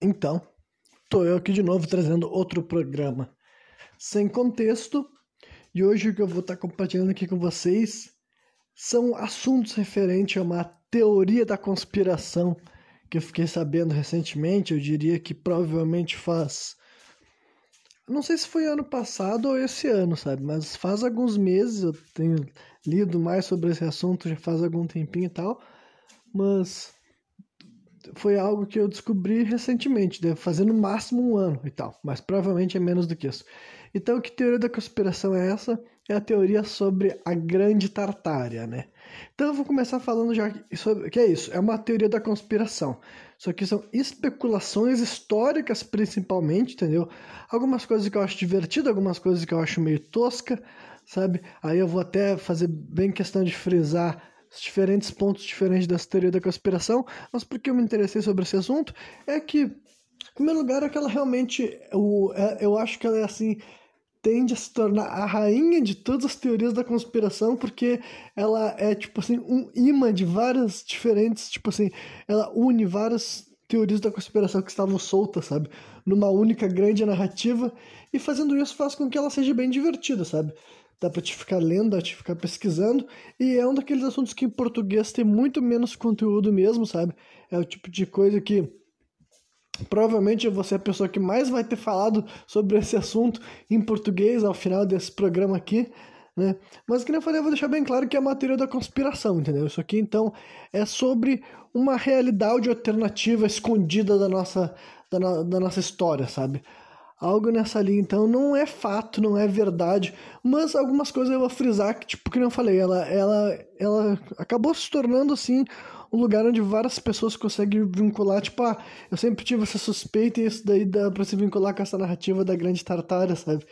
Então, tô eu aqui de novo trazendo outro programa sem contexto. E hoje o que eu vou estar compartilhando aqui com vocês são assuntos referentes a uma teoria da conspiração que eu fiquei sabendo recentemente. Eu diria que provavelmente faz. Não sei se foi ano passado ou esse ano, sabe? Mas faz alguns meses eu tenho lido mais sobre esse assunto, já faz algum tempinho e tal. Mas foi algo que eu descobri recentemente, deve fazer no máximo um ano e tal, mas provavelmente é menos do que isso. Então, que teoria da conspiração é essa? É a teoria sobre a Grande Tartária, né? Então, eu vou começar falando já sobre que é isso. É uma teoria da conspiração. Só que são especulações históricas, principalmente, entendeu? Algumas coisas que eu acho divertido, algumas coisas que eu acho meio tosca, sabe? Aí eu vou até fazer bem questão de frisar diferentes pontos diferentes dessa teoria da conspiração, mas porque eu me interessei sobre esse assunto é que, em primeiro lugar, é que ela realmente, eu, é, eu acho que ela é assim, tende a se tornar a rainha de todas as teorias da conspiração, porque ela é, tipo assim, um imã de várias diferentes, tipo assim, ela une várias teorias da conspiração que estavam soltas, sabe? Numa única grande narrativa, e fazendo isso faz com que ela seja bem divertida, sabe? Dá para te ficar lendo, dá pra te ficar pesquisando, e é um daqueles assuntos que em português tem muito menos conteúdo mesmo, sabe? É o tipo de coisa que provavelmente você é a pessoa que mais vai ter falado sobre esse assunto em português ao final desse programa aqui, né? Mas que eu falei, eu vou deixar bem claro que é a matéria da conspiração, entendeu? Isso aqui então é sobre uma realidade alternativa escondida da nossa, da, no, da nossa história, sabe? Algo nessa linha. Então não é fato, não é verdade, mas algumas coisas eu vou frisar que, tipo, que eu falei, ela, ela, ela acabou se tornando assim um lugar onde várias pessoas conseguem vincular, tipo, ah, eu sempre tive essa suspeita e isso daí dá pra se vincular com essa narrativa da grande tartária, sabe?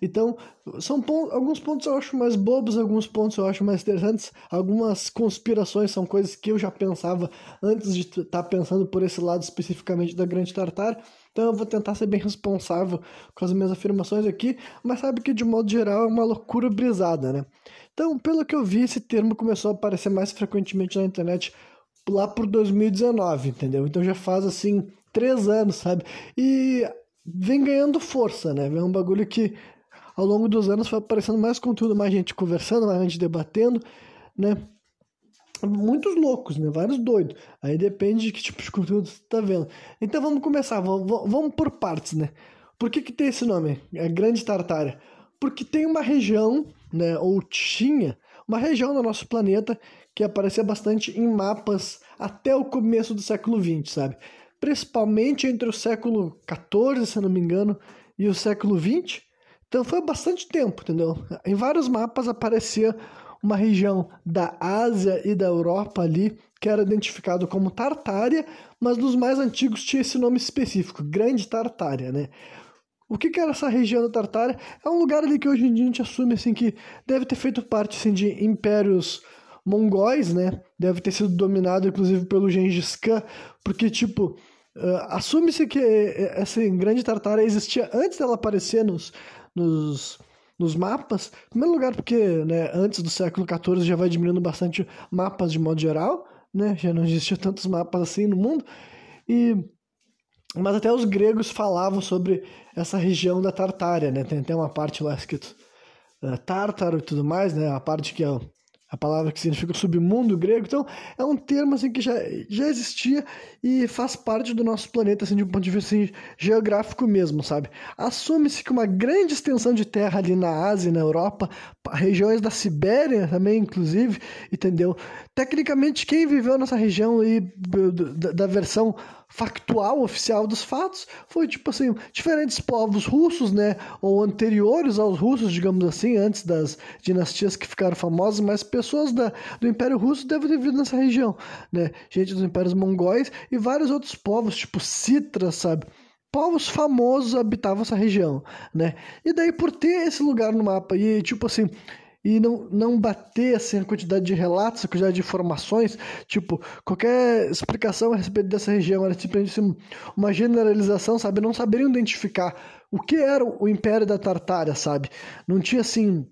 Então, são pontos, alguns pontos eu acho mais bobos, alguns pontos eu acho mais interessantes. Algumas conspirações são coisas que eu já pensava antes de estar tá pensando por esse lado especificamente da Grande Tartar. Então eu vou tentar ser bem responsável com as minhas afirmações aqui, mas sabe que de modo geral é uma loucura brisada, né? Então, pelo que eu vi, esse termo começou a aparecer mais frequentemente na internet lá por 2019, entendeu? Então já faz assim três anos, sabe? E vem ganhando força, né? É um bagulho que ao longo dos anos foi aparecendo mais conteúdo, mais gente conversando, mais gente debatendo, né? Muitos loucos, né? Vários doidos. Aí depende de que tipo de conteúdo você tá vendo. Então vamos começar, vamos, por partes, né? Por que, que tem esse nome? É Grande Tartária. Porque tem uma região, né? Ou tinha uma região do nosso planeta que aparecia bastante em mapas até o começo do século XX, sabe? Principalmente entre o século XIV, se não me engano, e o século XX, então foi bastante tempo, entendeu? Em vários mapas aparecia uma região da Ásia e da Europa ali que era identificado como Tartária, mas nos mais antigos tinha esse nome específico, Grande Tartária, né? O que, que era essa região da Tartária? É um lugar ali que hoje em dia a gente assume assim que deve ter feito parte assim, de impérios mongóis, né? Deve ter sido dominado inclusive pelo Gengis Khan, porque tipo uh, assume-se que essa grande Tartária existia antes dela aparecer nos nos, nos mapas. Em primeiro lugar, porque né, antes do século XIV já vai diminuindo bastante mapas de modo geral, né? já não existiam tantos mapas assim no mundo. E mas até os gregos falavam sobre essa região da Tartária, né? Tem até uma parte lá escrito uh, Tártaro e tudo mais, né? A parte que é a palavra que significa submundo grego. Então, é um termo assim que já, já existia e faz parte do nosso planeta assim de um ponto de vista assim, geográfico mesmo, sabe? Assume-se que uma grande extensão de terra ali na Ásia, na Europa, regiões da Sibéria também, inclusive, entendeu? Tecnicamente, quem viveu nessa região aí da, da versão factual, oficial dos fatos, foi tipo assim, diferentes povos russos, né, ou anteriores aos russos, digamos assim, antes das dinastias que ficaram famosas, mas pessoas da, do Império Russo devem ter vivido nessa região, né, gente dos Impérios Mongóis e vários outros povos, tipo Citra, sabe, povos famosos habitavam essa região, né, e daí por ter esse lugar no mapa e tipo assim, e não, não bater assim, a quantidade de relatos, a quantidade de informações, tipo, qualquer explicação a respeito dessa região era simplesmente assim, uma generalização, sabe? Não saberiam identificar o que era o Império da Tartária, sabe? Não tinha assim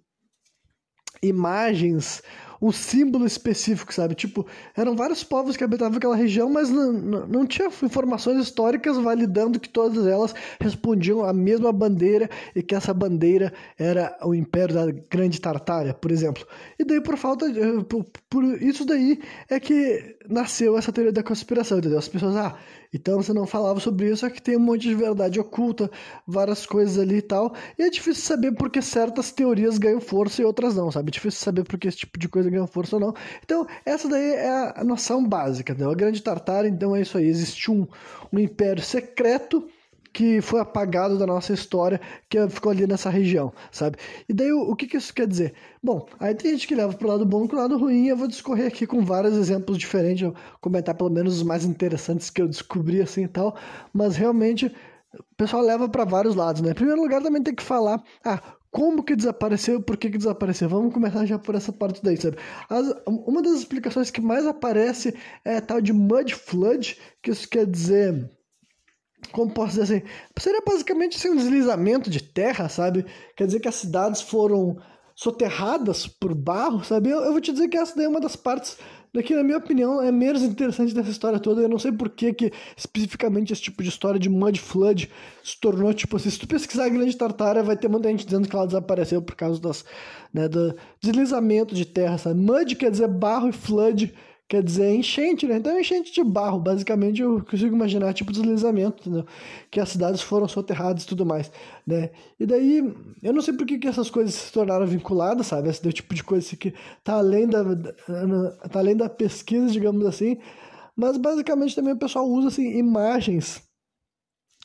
imagens, um símbolo específico, sabe? Tipo, eram vários povos que habitavam aquela região, mas não, não, tinha informações históricas validando que todas elas respondiam à mesma bandeira e que essa bandeira era o Império da Grande Tartária, por exemplo. E daí, por falta de, por, por isso daí é que nasceu essa teoria da conspiração, entendeu? As pessoas, ah, então você não falava sobre isso, é que tem um monte de verdade oculta, várias coisas ali e tal. E é difícil saber porque certas teorias ganham força e outras não, sabe? É difícil saber porque esse tipo de coisa ganha força ou não. Então, essa daí é a noção básica, entendeu? A Grande Tartária, então é isso aí. Existe um, um império secreto que foi apagado da nossa história, que ficou ali nessa região, sabe? E daí o, o que, que isso quer dizer? Bom, aí tem gente que leva pro lado bom e lado ruim, eu vou discorrer aqui com vários exemplos diferentes, comentar pelo menos os mais interessantes que eu descobri assim e tal, mas realmente o pessoal leva para vários lados, né? Em primeiro lugar, também tem que falar, ah, como que desapareceu, por que, que desapareceu. Vamos começar já por essa parte daí, sabe? As, uma das explicações que mais aparece é tal de mud flood, que isso quer dizer como posso dizer assim, seria basicamente assim, um deslizamento de terra, sabe? Quer dizer que as cidades foram soterradas por barro, sabe? Eu, eu vou te dizer que essa daí é uma das partes daqui, na minha opinião, é menos interessante dessa história toda. Eu não sei por que, que especificamente esse tipo de história de Mud Flood se tornou, tipo assim, se tu pesquisar a Grande Tartária, vai ter muita gente dizendo que ela desapareceu por causa das, né, do deslizamento de terra, sabe? Mud quer dizer barro e flood quer dizer enchente, né? Então, enchente de barro, basicamente, eu consigo imaginar, tipo, deslizamento, entendeu? Que as cidades foram soterradas e tudo mais, né? E daí, eu não sei por que, que essas coisas se tornaram vinculadas, sabe? Esse tipo de coisa que tá além da, tá além da pesquisa, digamos assim, mas basicamente também o pessoal usa, assim, imagens,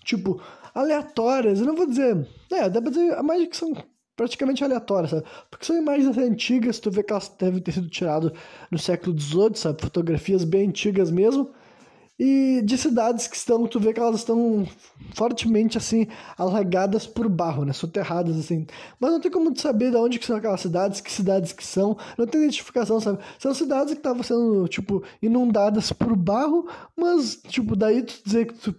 tipo, aleatórias, eu não vou dizer, é, dá pra dizer, imagem que são praticamente aleatórias, sabe? Porque são imagens antigas, tu vê que elas devem ter sido tiradas no século XVIII, sabe? Fotografias bem antigas mesmo. E de cidades que estão, tu vê que elas estão fortemente, assim, alagadas por barro, né? Soterradas, assim. Mas não tem como saber de onde que são aquelas cidades, que cidades que são. Não tem identificação, sabe? São cidades que estavam sendo, tipo, inundadas por barro, mas, tipo, daí tu dizer que tu,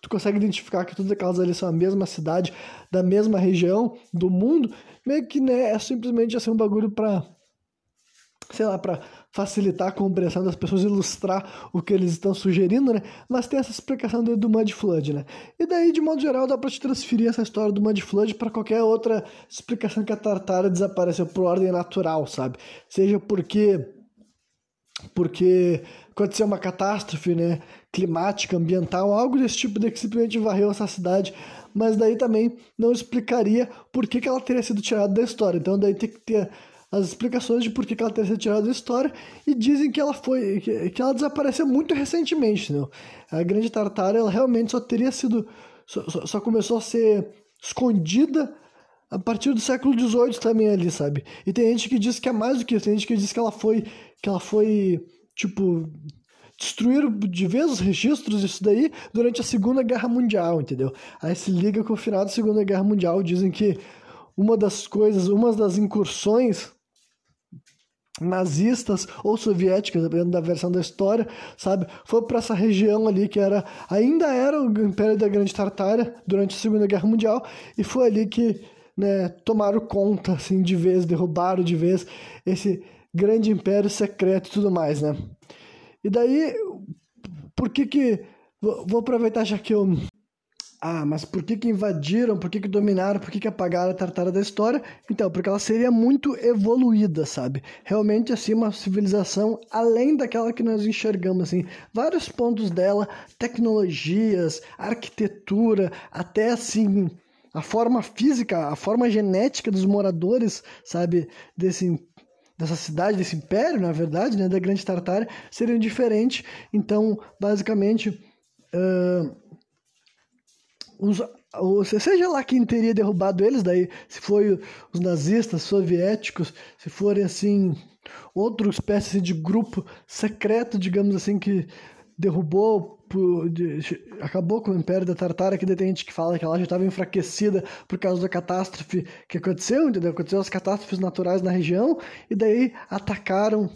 tu consegue identificar que todas aquelas ali são a mesma cidade, da mesma região do mundo, meio que, né, é simplesmente, assim, um bagulho pra sei lá, para facilitar a compreensão das pessoas, ilustrar o que eles estão sugerindo, né? Mas tem essa explicação do, do Mud Flood, né? E daí, de modo geral, dá para te transferir essa história do Mud Flood para qualquer outra explicação que a Tartária desapareceu por ordem natural, sabe? Seja porque porque aconteceu uma catástrofe, né, climática, ambiental, algo desse tipo de que simplesmente varreu essa cidade, mas daí também não explicaria por que, que ela teria sido tirada da história. Então daí tem que ter as explicações de por que ela teria sido tirada da história e dizem que ela foi que, que ela desapareceu muito recentemente, não? A grande tartária ela realmente só teria sido só, só, só começou a ser escondida a partir do século XVIII também ali, sabe? E tem gente que diz que é mais do que isso, tem gente que diz que ela foi que ela foi tipo destruíram de vez os registros disso daí durante a Segunda Guerra Mundial, entendeu? Aí se liga com o final da Segunda Guerra Mundial, dizem que uma das coisas, uma das incursões nazistas ou soviéticas, dependendo da versão da história, sabe? Foi para essa região ali que era ainda era o Império da Grande Tartária durante a Segunda Guerra Mundial e foi ali que né, tomaram conta assim de vez, derrubaram de vez esse grande império secreto e tudo mais, né? E daí, por que que vou aproveitar já que eu ah, mas por que que invadiram, por que que dominaram, por que que apagaram a Tartara da história? Então, porque ela seria muito evoluída, sabe? Realmente, assim, uma civilização além daquela que nós enxergamos, assim. Vários pontos dela, tecnologias, arquitetura, até, assim, a forma física, a forma genética dos moradores, sabe? Desse dessa cidade, desse império, na verdade, né, da Grande Tartária, seriam diferentes. Então, basicamente, uh, os, seja lá quem teria derrubado eles, daí se foi os nazistas, soviéticos, se forem assim, outra espécie de grupo secreto, digamos assim, que derrubou, de, acabou com o Império da Tartária, que tem gente que fala que ela já estava enfraquecida por causa da catástrofe que aconteceu, entendeu? Aconteceu as catástrofes naturais na região, e daí atacaram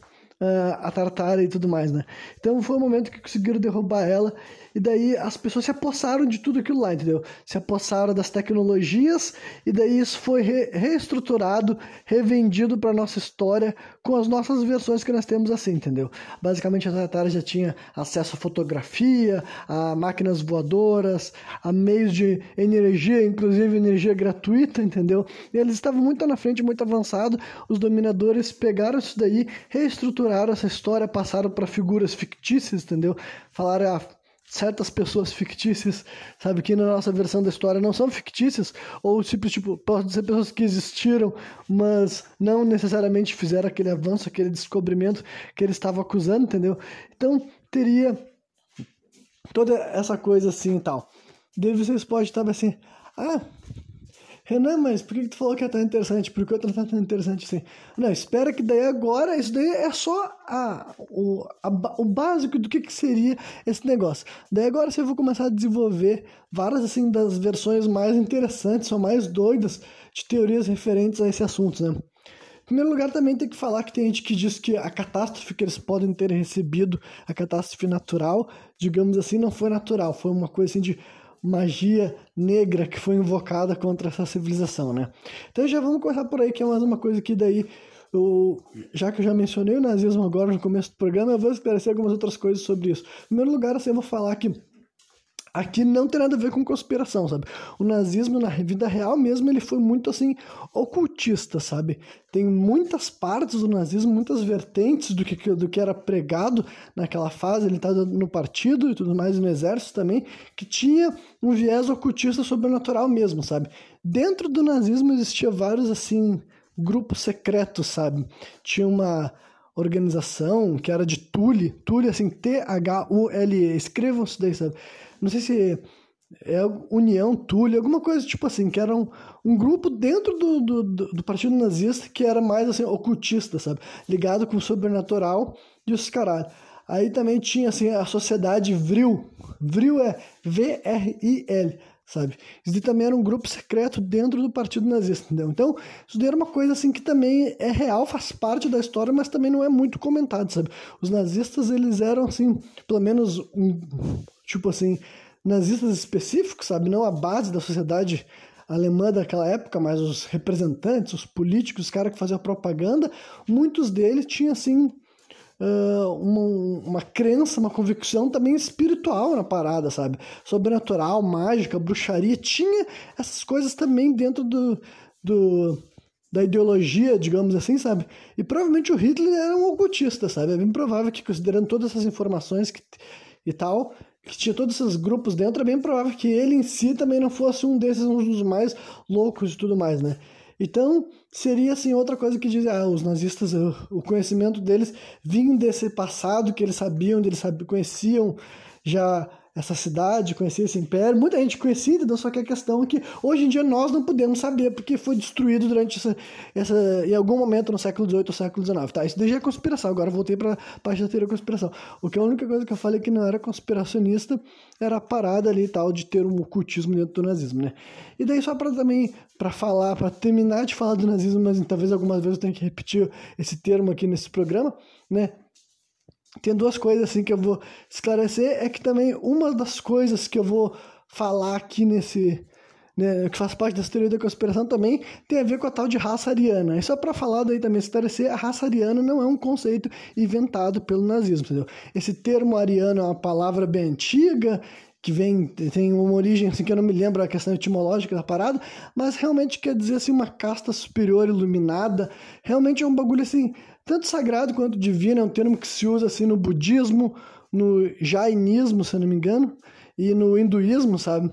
uh, a Tartara e tudo mais, né? Então foi o momento que conseguiram derrubar ela e daí as pessoas se apossaram de tudo aquilo lá, entendeu? Se apossaram das tecnologias e daí isso foi re reestruturado, revendido para nossa história com as nossas versões que nós temos assim, entendeu? Basicamente a Tartara já tinha acesso a fotografia, a máquinas voadoras, a meios de energia, inclusive energia gratuita, entendeu? E eles estavam muito na frente, muito avançado. Os dominadores pegaram isso daí, reestruturaram essa história, passaram para figuras fictícias, entendeu? Falaram, ah, certas pessoas fictícias, sabe, que na nossa versão da história não são fictícias, ou simples, tipo, podem ser pessoas que existiram, mas não necessariamente fizeram aquele avanço, aquele descobrimento que ele estava acusando, entendeu? Então, teria toda essa coisa assim e tal. Daí vocês podem estar assim, ah, Renan, mas por que, tu falou que é tão interessante? Por que outro não é tão interessante assim? Não, espera que daí agora, isso daí é só a, o, a, o básico do que, que seria esse negócio. Daí agora você vai começar a desenvolver várias assim das versões mais interessantes ou mais doidas de teorias referentes a esse assunto, né? Em primeiro lugar, também tem que falar que tem gente que diz que a catástrofe que eles podem ter recebido, a catástrofe natural, digamos assim, não foi natural, foi uma coisa assim de magia negra que foi invocada contra essa civilização, né? Então já vamos começar por aí, que é mais uma coisa que daí, eu, já que eu já mencionei o nazismo agora no começo do programa, eu vou esclarecer algumas outras coisas sobre isso. Em primeiro lugar, assim, eu vou falar que Aqui não tem nada a ver com conspiração, sabe? O nazismo, na vida real mesmo, ele foi muito, assim, ocultista, sabe? Tem muitas partes do nazismo, muitas vertentes do que, do que era pregado naquela fase, ele estava no partido e tudo mais, e no exército também, que tinha um viés ocultista sobrenatural mesmo, sabe? Dentro do nazismo existia vários, assim, grupos secretos, sabe? Tinha uma organização que era de Tule, Tule, assim, T-H-U-L-E, escrevam isso daí, sabe? Não sei se é União Túlio, alguma coisa tipo assim, que era um, um grupo dentro do, do, do, partido nazista que era mais assim, ocultista, sabe? Ligado com o sobrenatural e os caralho. Aí também tinha assim a sociedade Vril. Vril é V-R-I-L, sabe? Isso também era um grupo secreto dentro do partido nazista, entendeu? Então, isso daí era uma coisa assim que também é real, faz parte da história, mas também não é muito comentado, sabe? Os nazistas, eles eram assim, pelo menos um tipo assim, nazistas específicos, sabe? Não a base da sociedade alemã daquela época, mas os representantes, os políticos, os caras que faziam propaganda, muitos deles tinham, assim, uma, uma crença, uma convicção também espiritual na parada, sabe? Sobrenatural, mágica, bruxaria, tinha essas coisas também dentro do, do da ideologia, digamos assim, sabe? E provavelmente o Hitler era um ocultista, sabe? É bem provável que, considerando todas essas informações que, e tal, que tinha todos esses grupos dentro, é bem provável que ele em si também não fosse um desses, um dos mais loucos e tudo mais, né? Então, seria assim outra coisa que diz, ah, os nazistas, o conhecimento deles vinha desse passado que eles sabiam, eles sabiam, conheciam já essa cidade, conhecia esse império, muita gente conhecia, então só que a questão é que hoje em dia nós não podemos saber porque foi destruído durante essa, essa em algum momento no século XVIII ou século XIX, tá? Isso daí já é conspiração, agora voltei para a parte da teoria da conspiração. O que a única coisa que eu falei que não era conspiracionista era a parada ali tal de ter um ocultismo dentro do nazismo, né? E daí só para também, para falar, para terminar de falar do nazismo, mas talvez algumas vezes eu tenha que repetir esse termo aqui nesse programa, né? Tem duas coisas assim que eu vou esclarecer. É que também uma das coisas que eu vou falar aqui nesse. Né, que faz parte dessa teoria da conspiração também tem a ver com a tal de raça ariana. E só para falar daí também, esclarecer, a raça ariana não é um conceito inventado pelo nazismo, entendeu? Esse termo ariano é uma palavra bem antiga, que vem, tem uma origem assim que eu não me lembro a questão etimológica da parada, mas realmente quer dizer assim uma casta superior iluminada, realmente é um bagulho assim tanto sagrado quanto divino, é um termo que se usa assim no budismo, no jainismo, se eu não me engano, e no hinduísmo, sabe?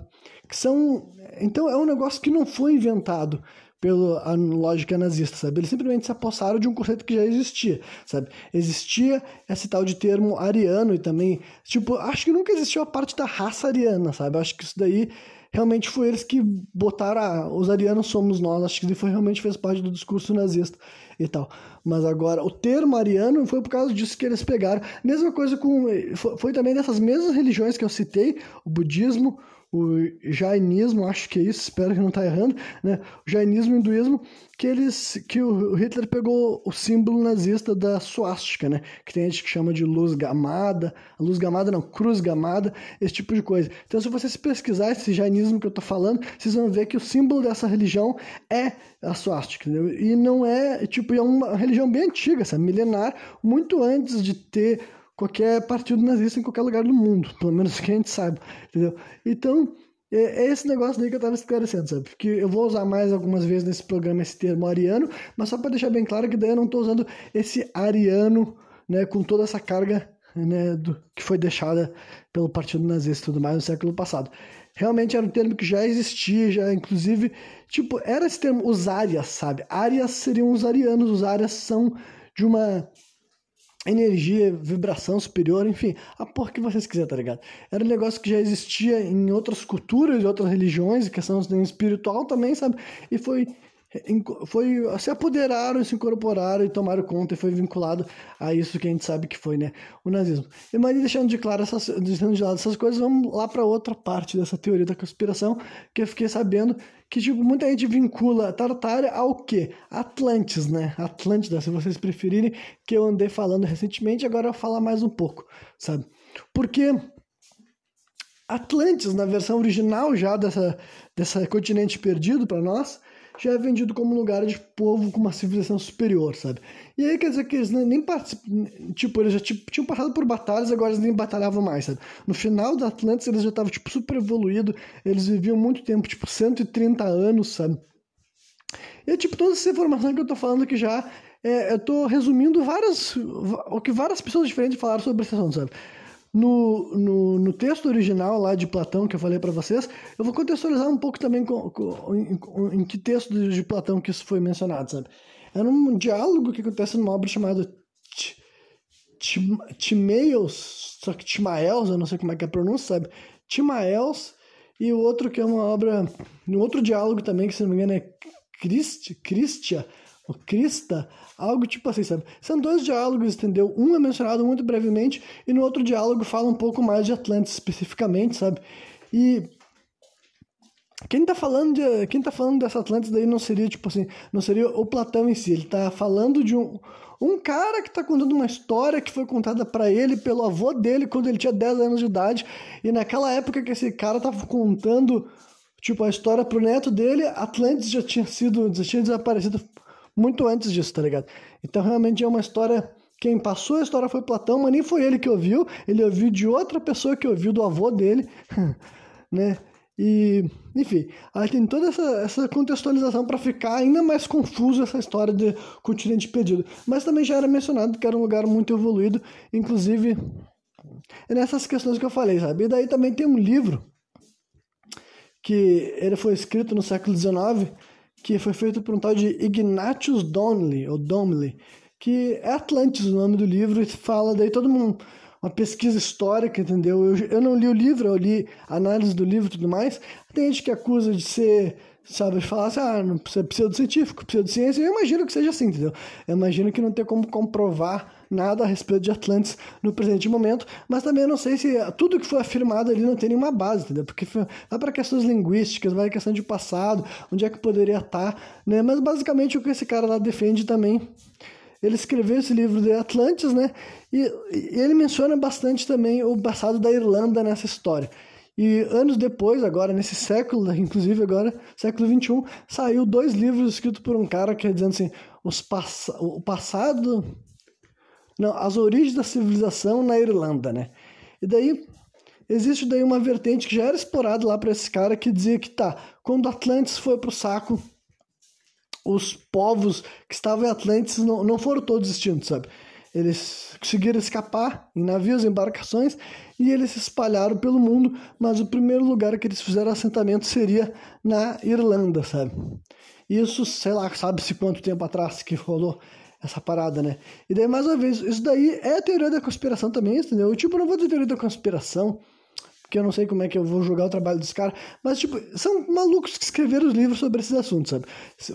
Que são. Então é um negócio que não foi inventado pela lógica nazista, sabe? Eles simplesmente se apossaram de um conceito que já existia, sabe? Existia esse tal de termo ariano e também, tipo, acho que nunca existiu a parte da raça ariana, sabe? Acho que isso daí realmente foi eles que botaram ah, os arianos somos nós, acho que foi realmente fez parte do discurso nazista e tal. Mas agora, o termo ariano foi por causa disso que eles pegaram. Mesma coisa com. Foi, foi também dessas mesmas religiões que eu citei, o budismo, o jainismo, acho que é isso, espero que não está errando, né? O jainismo e o hinduísmo, que eles que o Hitler pegou o símbolo nazista da suástica, né? Que tem gente que chama de luz gamada, luz gamada não, cruz gamada, esse tipo de coisa. Então, se vocês pesquisar esse jainismo que eu estou falando, vocês vão ver que o símbolo dessa religião é a suástica, entendeu? E não é, tipo, é uma religião bem antiga, sabe? Milenar, muito antes de ter qualquer partido nazista em qualquer lugar do mundo, pelo menos que a gente saiba, entendeu? Então, é, é esse negócio daí que eu estava esclarecendo, sabe? Porque eu vou usar mais algumas vezes nesse programa esse termo ariano, mas só para deixar bem claro que daí eu não estou usando esse ariano, né, com toda essa carga né, do, que foi deixada pelo partido nazista e tudo mais no século passado. Realmente era um termo que já existia, já inclusive, tipo, era esse termo, os árias, sabe? Árias seriam os arianos, os árias são de uma energia, vibração superior, enfim, a porra que vocês quiserem, tá ligado? Era um negócio que já existia em outras culturas, outras religiões, questão espiritual também, sabe? E foi foi se apoderaram, se incorporaram e tomaram conta e foi vinculado a isso que a gente sabe que foi, né, o nazismo. E mas deixando de claro essas, deixando de lado essas coisas, vamos lá para outra parte dessa teoria da conspiração, que eu fiquei sabendo que tipo muita gente vincula Tartária ao quê? Atlantis, né? Atlântida, se vocês preferirem, que eu andei falando recentemente, agora eu vou falar mais um pouco, sabe? Porque Atlantis, na versão original já dessa, dessa continente perdido para nós, já é vendido como lugar de povo com uma civilização superior, sabe? E aí quer dizer que eles nem participam, tipo, eles já tinham passado por batalhas, agora eles nem batalhavam mais, sabe? No final da Atlantis eles já estavam, tipo, super evoluídos, eles viviam muito tempo, tipo, 130 anos, sabe? E, tipo, toda essa informação que eu tô falando aqui já, é, eu tô resumindo várias, o que várias pessoas diferentes falaram sobre esse assunto, sabe? No, no, no, texto original lá de Platão que eu falei para vocês, eu vou contextualizar um pouco também com, com, em, em, que texto de Platão que isso foi mencionado, sabe? Era um diálogo que acontece numa obra chamada Timaeus, só que Timaeus, eu não sei como é que é a pronúncia, sabe? Timaeus, e o outro que é uma obra, um outro diálogo também, que se não me engano é Christ, Christia, ou Crista, algo tipo assim, sabe? São dois diálogos, entendeu? Um é mencionado muito brevemente e no outro diálogo fala um pouco mais de Atlantis especificamente, sabe? E quem tá falando de, quem tá falando dessa Atlantis daí não seria tipo assim, não seria o Platão em si, ele tá falando de um um cara que tá contando uma história que foi contada para ele pelo avô dele quando ele tinha 10 anos de idade, e naquela época que esse cara tava contando tipo a história pro neto dele, Atlantis já tinha sido, já tinha desaparecido muito antes disso, tá ligado? Então realmente é uma história. Quem passou a história foi Platão, mas nem foi ele que ouviu, ele ouviu de outra pessoa que ouviu do avô dele, né? E, enfim, aí tem toda essa, essa contextualização para ficar ainda mais confuso essa história de continente perdido. Mas também já era mencionado que era um lugar muito evoluído, inclusive nessas questões que eu falei, sabe? E daí também tem um livro que ele foi escrito no século XIX, que foi feito por um tal de Ignatius Donnelly, ou Donnelly, que é Atlantis o nome do livro, e fala daí todo mundo uma pesquisa histórica, entendeu? Eu, eu não li o livro, eu li análise do livro e tudo mais. Tem gente que acusa de ser, sabe, falar assim, ah, não precisa pseudocientífico, pseudociência. Eu imagino que seja assim, entendeu? Eu imagino que não tem como comprovar nada a respeito de Atlantis no presente momento, mas também eu não sei se tudo que foi afirmado ali não tem nenhuma base, entendeu? Porque vai para questões linguísticas, vai questão de passado, onde é que poderia estar, né? Mas basicamente o que esse cara lá defende também ele escreveu esse livro de Atlantis, né? E, e, ele menciona bastante também o passado da Irlanda nessa história. E anos depois, agora nesse século, inclusive agora, século 21, saiu dois livros escritos por um cara que é dizendo assim, os pass o passado não, as origens da civilização na Irlanda, né? E daí existe daí uma vertente que já era explorada lá para esse cara que dizia que tá, quando Atlantis foi pro saco, os povos que estavam em Atlantis não, não foram todos extintos, sabe? Eles conseguiram escapar em navios, embarcações e eles se espalharam pelo mundo, mas o primeiro lugar que eles fizeram assentamento seria na Irlanda, sabe? Isso, sei lá, sabe-se quanto tempo atrás que rolou essa parada, né? E daí, mais uma vez, isso daí é teoria da conspiração também, entendeu? Eu, tipo, não vou dizer teoria da conspiração, porque eu não sei como é que eu vou julgar o trabalho dos caras, mas, tipo, são malucos que escreveram os livros sobre esses assuntos, sabe?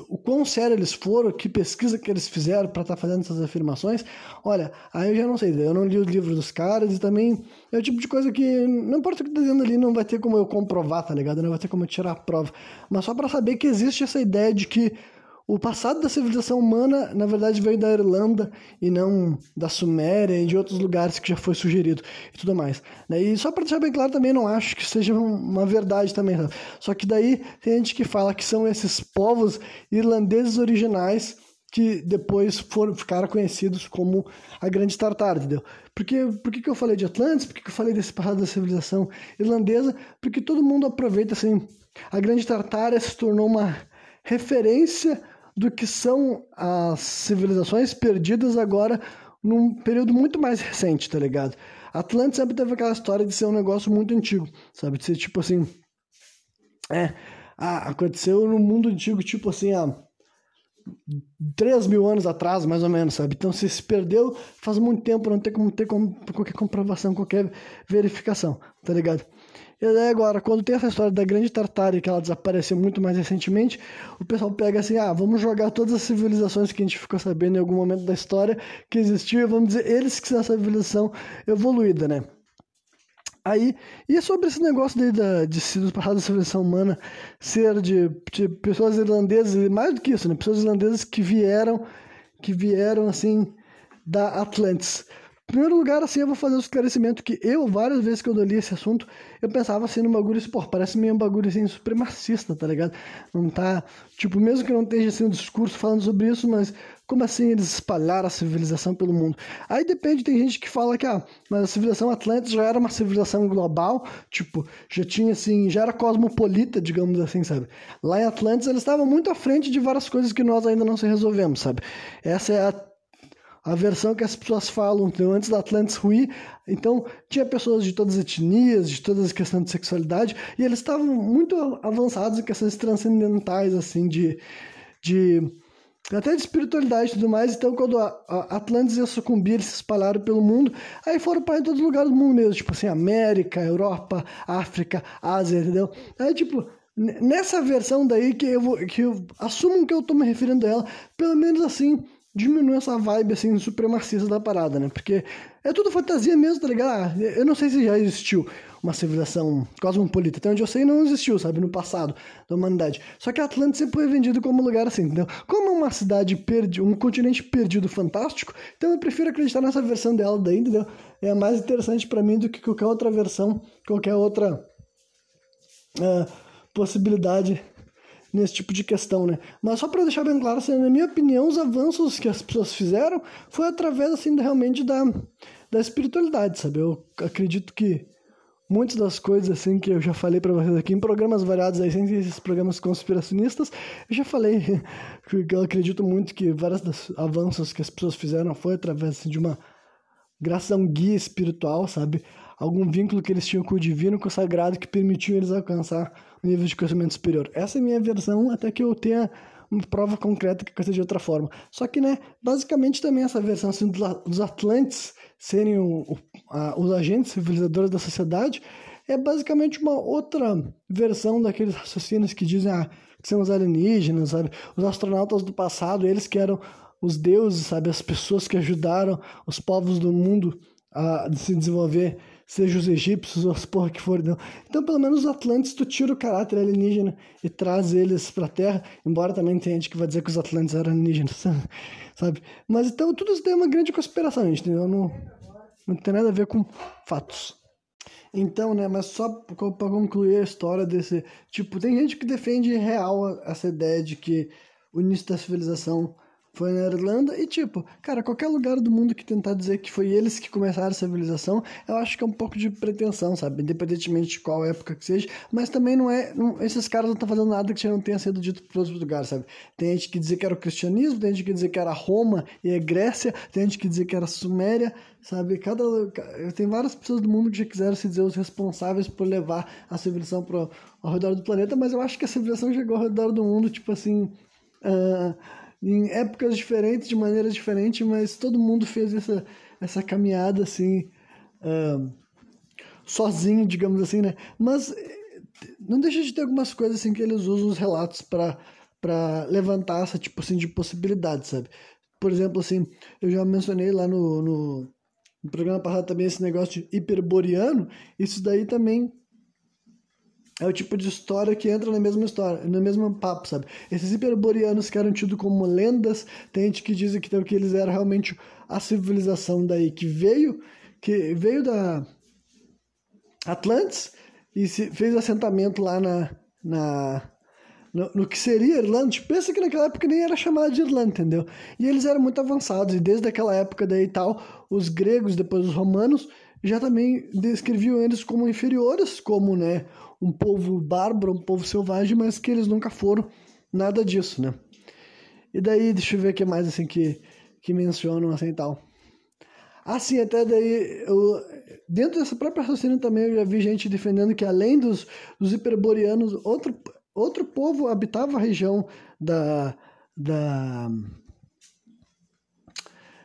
O quão sério eles foram, que pesquisa que eles fizeram para estar tá fazendo essas afirmações, olha, aí eu já não sei, eu não li os livros dos caras e também é o tipo de coisa que, não importa o que tá dizendo ali, não vai ter como eu comprovar, tá ligado? Não vai ter como eu tirar a prova, mas só para saber que existe essa ideia de que o passado da civilização humana, na verdade, veio da Irlanda e não da Suméria e de outros lugares que já foi sugerido e tudo mais. E só para deixar bem claro também, não acho que seja uma verdade também. Sabe? Só que daí tem gente que fala que são esses povos irlandeses originais que depois foram, ficaram conhecidos como a Grande Tartar, entendeu? Porque, por que, que eu falei de Atlantis? Por que, que eu falei desse passado da civilização irlandesa? Porque todo mundo aproveita, assim, a Grande Tartária se tornou uma referência do que são as civilizações perdidas agora num período muito mais recente, tá ligado? Atlantis sempre teve aquela história de ser um negócio muito antigo, sabe? De ser tipo assim. É. Ah, aconteceu no mundo antigo, tipo assim, há 3 mil anos atrás, mais ou menos, sabe? Então, se se perdeu faz muito tempo, não tem como ter como, qualquer comprovação, qualquer verificação, tá ligado? E daí agora, quando tem essa história da grande Tartária, que ela desapareceu muito mais recentemente, o pessoal pega assim, ah, vamos jogar todas as civilizações que a gente ficou sabendo em algum momento da história que existiu, e vamos dizer, eles que são a civilização evoluída, né? Aí, e sobre esse negócio daí da, de, do passado da civilização humana ser de, de pessoas irlandesas, mais do que isso, né? Pessoas irlandesas que vieram, que vieram, assim, da Atlantis. Primeiro lugar, assim, eu vou fazer o esclarecimento que eu, várias vezes que eu li esse assunto, eu pensava assim no bagulho, assim, pô, parece meio um bagulho assim supremacista, tá ligado? Não tá, tipo, mesmo que não esteja assim um discurso falando sobre isso, mas como assim eles espalharam a civilização pelo mundo? Aí depende, tem gente que fala que, ah, mas a civilização Atlantis já era uma civilização global, tipo, já tinha assim, já era cosmopolita, digamos assim, sabe? Lá em Atlantis eles estavam muito à frente de várias coisas que nós ainda não se resolvemos, sabe? Essa é a a versão que as pessoas falam então, antes da Atlantis ruir. Então, tinha pessoas de todas as etnias, de todas as questões de sexualidade, e eles estavam muito avançados em questões transcendentais, assim, de, de até de espiritualidade e tudo mais. Então, quando a, a Atlantis ia sucumbir, eles se espalharam pelo mundo. Aí foram para todos os lugares do mundo mesmo, tipo assim, América, Europa, África, Ásia, entendeu? Aí, tipo, nessa versão daí que eu, vou, que eu assumo que eu tô me referindo a ela, pelo menos assim, diminui essa vibe, assim, supremacista da parada, né? Porque é tudo fantasia mesmo, tá ligado? Ah, eu não sei se já existiu uma civilização cosmopolita. Até onde eu sei, não existiu, sabe? No passado da humanidade. Só que a Atlântida sempre foi vendido como lugar assim, entendeu? Como uma cidade perdida, um continente perdido fantástico, então eu prefiro acreditar nessa versão dela daí, entendeu? É mais interessante para mim do que qualquer outra versão, qualquer outra uh, possibilidade nesse tipo de questão, né? Mas só para deixar bem claro, assim, na minha opinião, os avanços que as pessoas fizeram foi através, assim, realmente da, da espiritualidade, sabe? Eu acredito que muitas das coisas, assim, que eu já falei para vocês aqui em programas variados, aí, sem esses programas conspiracionistas, eu já falei que eu acredito muito que vários dos avanços que as pessoas fizeram foi através, assim, de uma graça a um guia espiritual, sabe? Algum vínculo que eles tinham com o divino, com o sagrado, que permitiu eles alcançar nível de conhecimento superior. Essa é a minha versão, até que eu tenha uma prova concreta que coisa de outra forma. Só que, né, basicamente também essa versão assim, dos Atlantes serem o, o, a, os agentes civilizadores da sociedade é basicamente uma outra versão daqueles raciocínios que dizem ah, que são os alienígenas, sabe? Os astronautas do passado, eles que eram os deuses, sabe? As pessoas que ajudaram os povos do mundo a se desenvolver seja os egípcios ou as porra que for. Não. Então, pelo menos os Atlantes, tu tira o caráter alienígena e traz eles pra Terra, embora também tenha gente que vai dizer que os Atlantes eram alienígenas, sabe? Mas então tudo isso daí é uma grande conspiração, gente, entendeu? Não, não tem nada a ver com fatos. Então, né, mas só para concluir a história desse. Tipo, tem gente que defende real essa ideia de que o início da civilização foi na Irlanda e, tipo, cara, qualquer lugar do mundo que tentar dizer que foi eles que começaram a civilização, eu acho que é um pouco de pretensão, sabe? Independentemente de qual época que seja, mas também não é. Não, esses caras não estão fazendo nada que já não tenha sido dito por outros lugares, sabe? Tem gente que dizer que era o cristianismo, tem gente que dizer que era Roma e a Grécia, tem gente que dizer que era Suméria, sabe? Cada. Tem várias pessoas do mundo que já quiseram se dizer os responsáveis por levar a civilização pro, ao redor do planeta, mas eu acho que a civilização chegou ao redor do mundo, tipo assim. Uh, em épocas diferentes, de maneiras diferentes, mas todo mundo fez essa, essa caminhada assim, uh, sozinho, digamos assim, né? Mas não deixa de ter algumas coisas assim que eles usam os relatos para para levantar essa tipo assim de possibilidade, sabe? Por exemplo, assim, eu já mencionei lá no, no, no programa passado também esse negócio de hiperboreano, isso daí também é o tipo de história que entra na mesma história, no mesmo papo, sabe? Esses hiperboreanos que eram tidos como lendas, tem gente que diz que, que eles eram realmente a civilização daí que veio, que veio da Atlantis e se, fez assentamento lá na, na no, no, que seria Irlanda. Tipo, pensa que naquela época nem era chamado de Irlanda, entendeu? E eles eram muito avançados, e desde aquela época daí e tal, os gregos, depois os romanos, já também descreviam eles como inferiores, como, né, um povo bárbaro, um povo selvagem, mas que eles nunca foram nada disso, né? E daí, deixa eu ver o que mais, assim, que, que mencionam, assim, e tal. Assim, até daí, eu, dentro dessa própria raciocínio também eu já vi gente defendendo que além dos, dos hiperboreanos, outro, outro povo habitava a região da, da,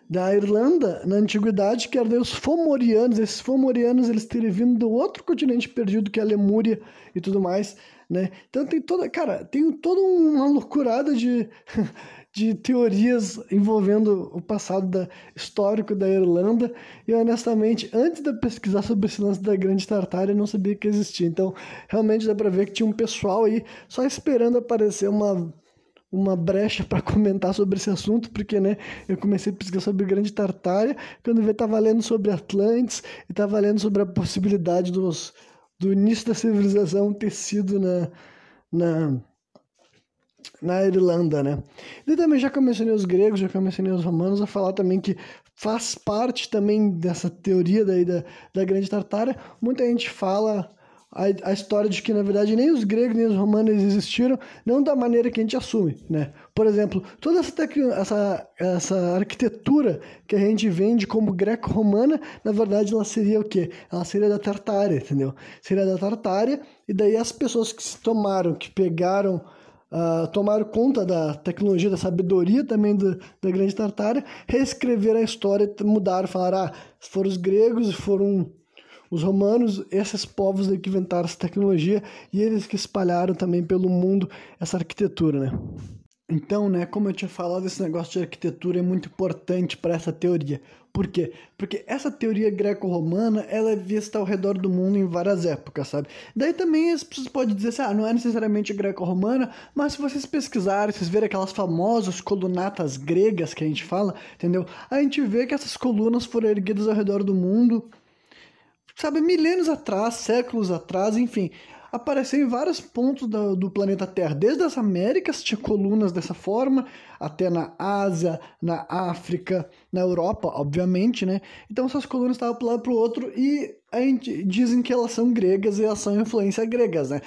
da Irlanda na antiguidade, que eram os Fomorianos. Esses Fomorianos eles teriam vindo do outro continente perdido, que é a Lemúria e tudo mais, né? Então tem toda, cara, tem toda uma loucurada de de teorias envolvendo o passado da, histórico da Irlanda e honestamente, antes de pesquisar sobre esse lance da Grande Tartária, eu não sabia que existia. Então, realmente dá para ver que tinha um pessoal aí só esperando aparecer uma uma brecha para comentar sobre esse assunto, porque né, eu comecei a pesquisar sobre Grande Tartária, quando eu estava lendo sobre Atlantes e estava lendo sobre a possibilidade dos, do início da civilização ter sido na, na na Irlanda, né? E também já mencionei os gregos, já mencionei os romanos, a falar também que faz parte também dessa teoria daí da, da Grande Tartária. Muita gente fala a, a história de que, na verdade, nem os gregos nem os romanos existiram, não da maneira que a gente assume, né? Por exemplo, toda essa, essa, essa arquitetura que a gente vende como greco-romana, na verdade, ela seria o quê? Ela seria da Tartária, entendeu? Seria da Tartária, e daí as pessoas que se tomaram, que pegaram uh, tomaram conta da tecnologia, da sabedoria também do, da Grande Tartária, reescreveram a história, mudaram, falaram, ah, foram os gregos, foram os romanos, esses povos que inventaram essa tecnologia e eles que espalharam também pelo mundo essa arquitetura, né? Então, né, como eu tinha falado, esse negócio de arquitetura é muito importante para essa teoria. Por quê? Porque essa teoria greco-romana, ela é vista ao redor do mundo em várias épocas, sabe? Daí também as pessoas podem dizer assim, ah, não é necessariamente greco-romana, mas se vocês pesquisarem, vocês verem aquelas famosas colunatas gregas que a gente fala, entendeu? A gente vê que essas colunas foram erguidas ao redor do mundo, sabe, milênios atrás, séculos atrás, enfim apareceu em vários pontos do, do, planeta Terra. Desde as Américas tinha colunas dessa forma, até na Ásia, na África, na Europa, obviamente, né? Então essas colunas estavam para lado para o outro e a gente dizem que elas são gregas e elas são influência gregas, né?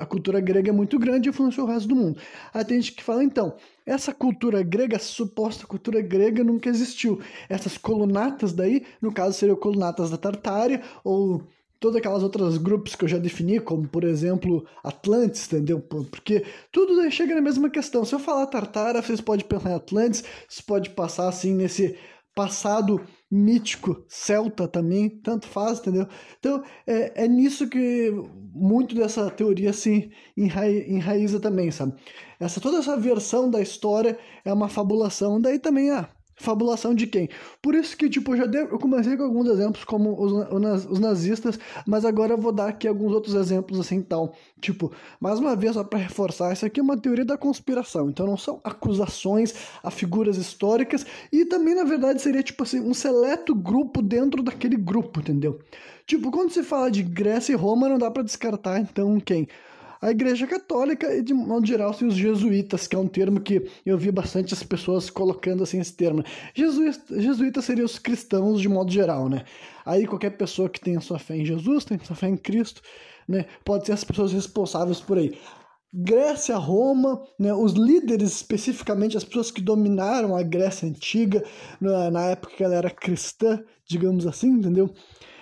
A cultura grega é muito grande e influenciou o resto do mundo. Aí tem gente que fala, então, essa cultura grega, suposta cultura grega nunca existiu. Essas colunatas daí, no caso seriam colunatas da Tartária ou todas aquelas outras grupos que eu já defini, como por exemplo Atlantis, entendeu? Porque tudo chega na mesma questão. Se eu falar Tartara, vocês podem pensar em Atlantis, você pode passar assim nesse passado mítico celta também, tanto faz, entendeu? Então é, é nisso que muito dessa teoria se enra enraiza também, sabe? Essa, toda essa versão da história é uma fabulação, daí também ah, Fabulação de quem? Por isso que, tipo, eu já eu comecei com alguns exemplos como os, os nazistas, mas agora eu vou dar aqui alguns outros exemplos assim tal. Tipo, mais uma vez, só para reforçar, isso aqui é uma teoria da conspiração, então não são acusações a figuras históricas e também, na verdade, seria, tipo assim, um seleto grupo dentro daquele grupo, entendeu? Tipo, quando se fala de Grécia e Roma, não dá para descartar, então, quem? A Igreja Católica e, de modo geral, assim, os jesuítas, que é um termo que eu vi bastante as pessoas colocando assim esse termo. Jesuíta, jesuítas seriam os cristãos de modo geral, né? Aí qualquer pessoa que tenha sua fé em Jesus, tem sua fé em Cristo, né? Pode ser as pessoas responsáveis por aí. Grécia, Roma, né, os líderes especificamente, as pessoas que dominaram a Grécia antiga, na, na época que ela era cristã, digamos assim, entendeu?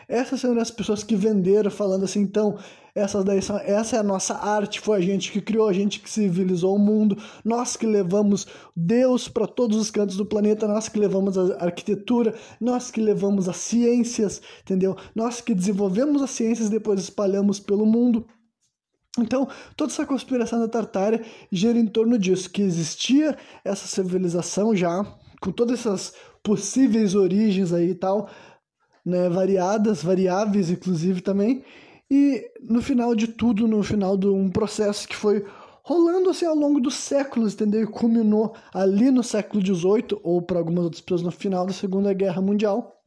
Essas são as pessoas que venderam, falando assim, então, Essas daí são, essa é a nossa arte, foi a gente que criou, a gente que civilizou o mundo, nós que levamos Deus para todos os cantos do planeta, nós que levamos a arquitetura, nós que levamos as ciências, entendeu? Nós que desenvolvemos as ciências e depois espalhamos pelo mundo. Então, toda essa conspiração da Tartária gira em torno disso, que existia essa civilização já, com todas essas possíveis origens aí e tal, né, variadas, variáveis inclusive também, e no final de tudo, no final de um processo que foi rolando assim ao longo dos séculos, entendeu? E culminou ali no século XVIII, ou para algumas outras pessoas no final da Segunda Guerra Mundial,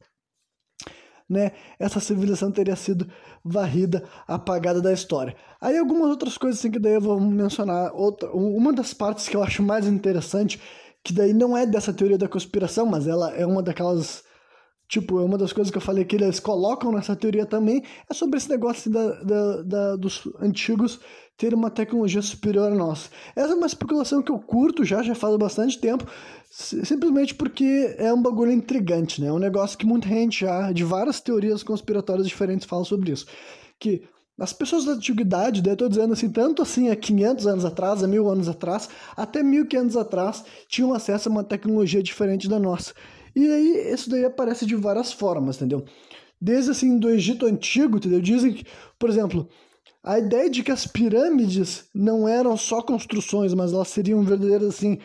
né? Essa civilização teria sido varrida, apagada da história. Aí algumas outras coisas assim que daí eu vou mencionar. Outra, uma das partes que eu acho mais interessante, que daí não é dessa teoria da conspiração, mas ela é uma daquelas Tipo, é uma das coisas que eu falei que eles colocam nessa teoria também é sobre esse negócio da, da, da, dos antigos terem uma tecnologia superior a nós. Essa é uma especulação que eu curto já, já faz bastante tempo, simplesmente porque é um bagulho intrigante, né? É um negócio que muita gente já, de várias teorias conspiratórias diferentes, fala sobre isso. Que as pessoas da antiguidade, daí eu tô dizendo assim, tanto assim há 500 anos atrás, há mil anos atrás, até 1500 atrás, tinham acesso a uma tecnologia diferente da nossa. E aí, isso daí aparece de várias formas, entendeu? Desde assim, do Egito Antigo, entendeu? Dizem que, por exemplo, a ideia de que as pirâmides não eram só construções, mas elas seriam verdadeiras, assim,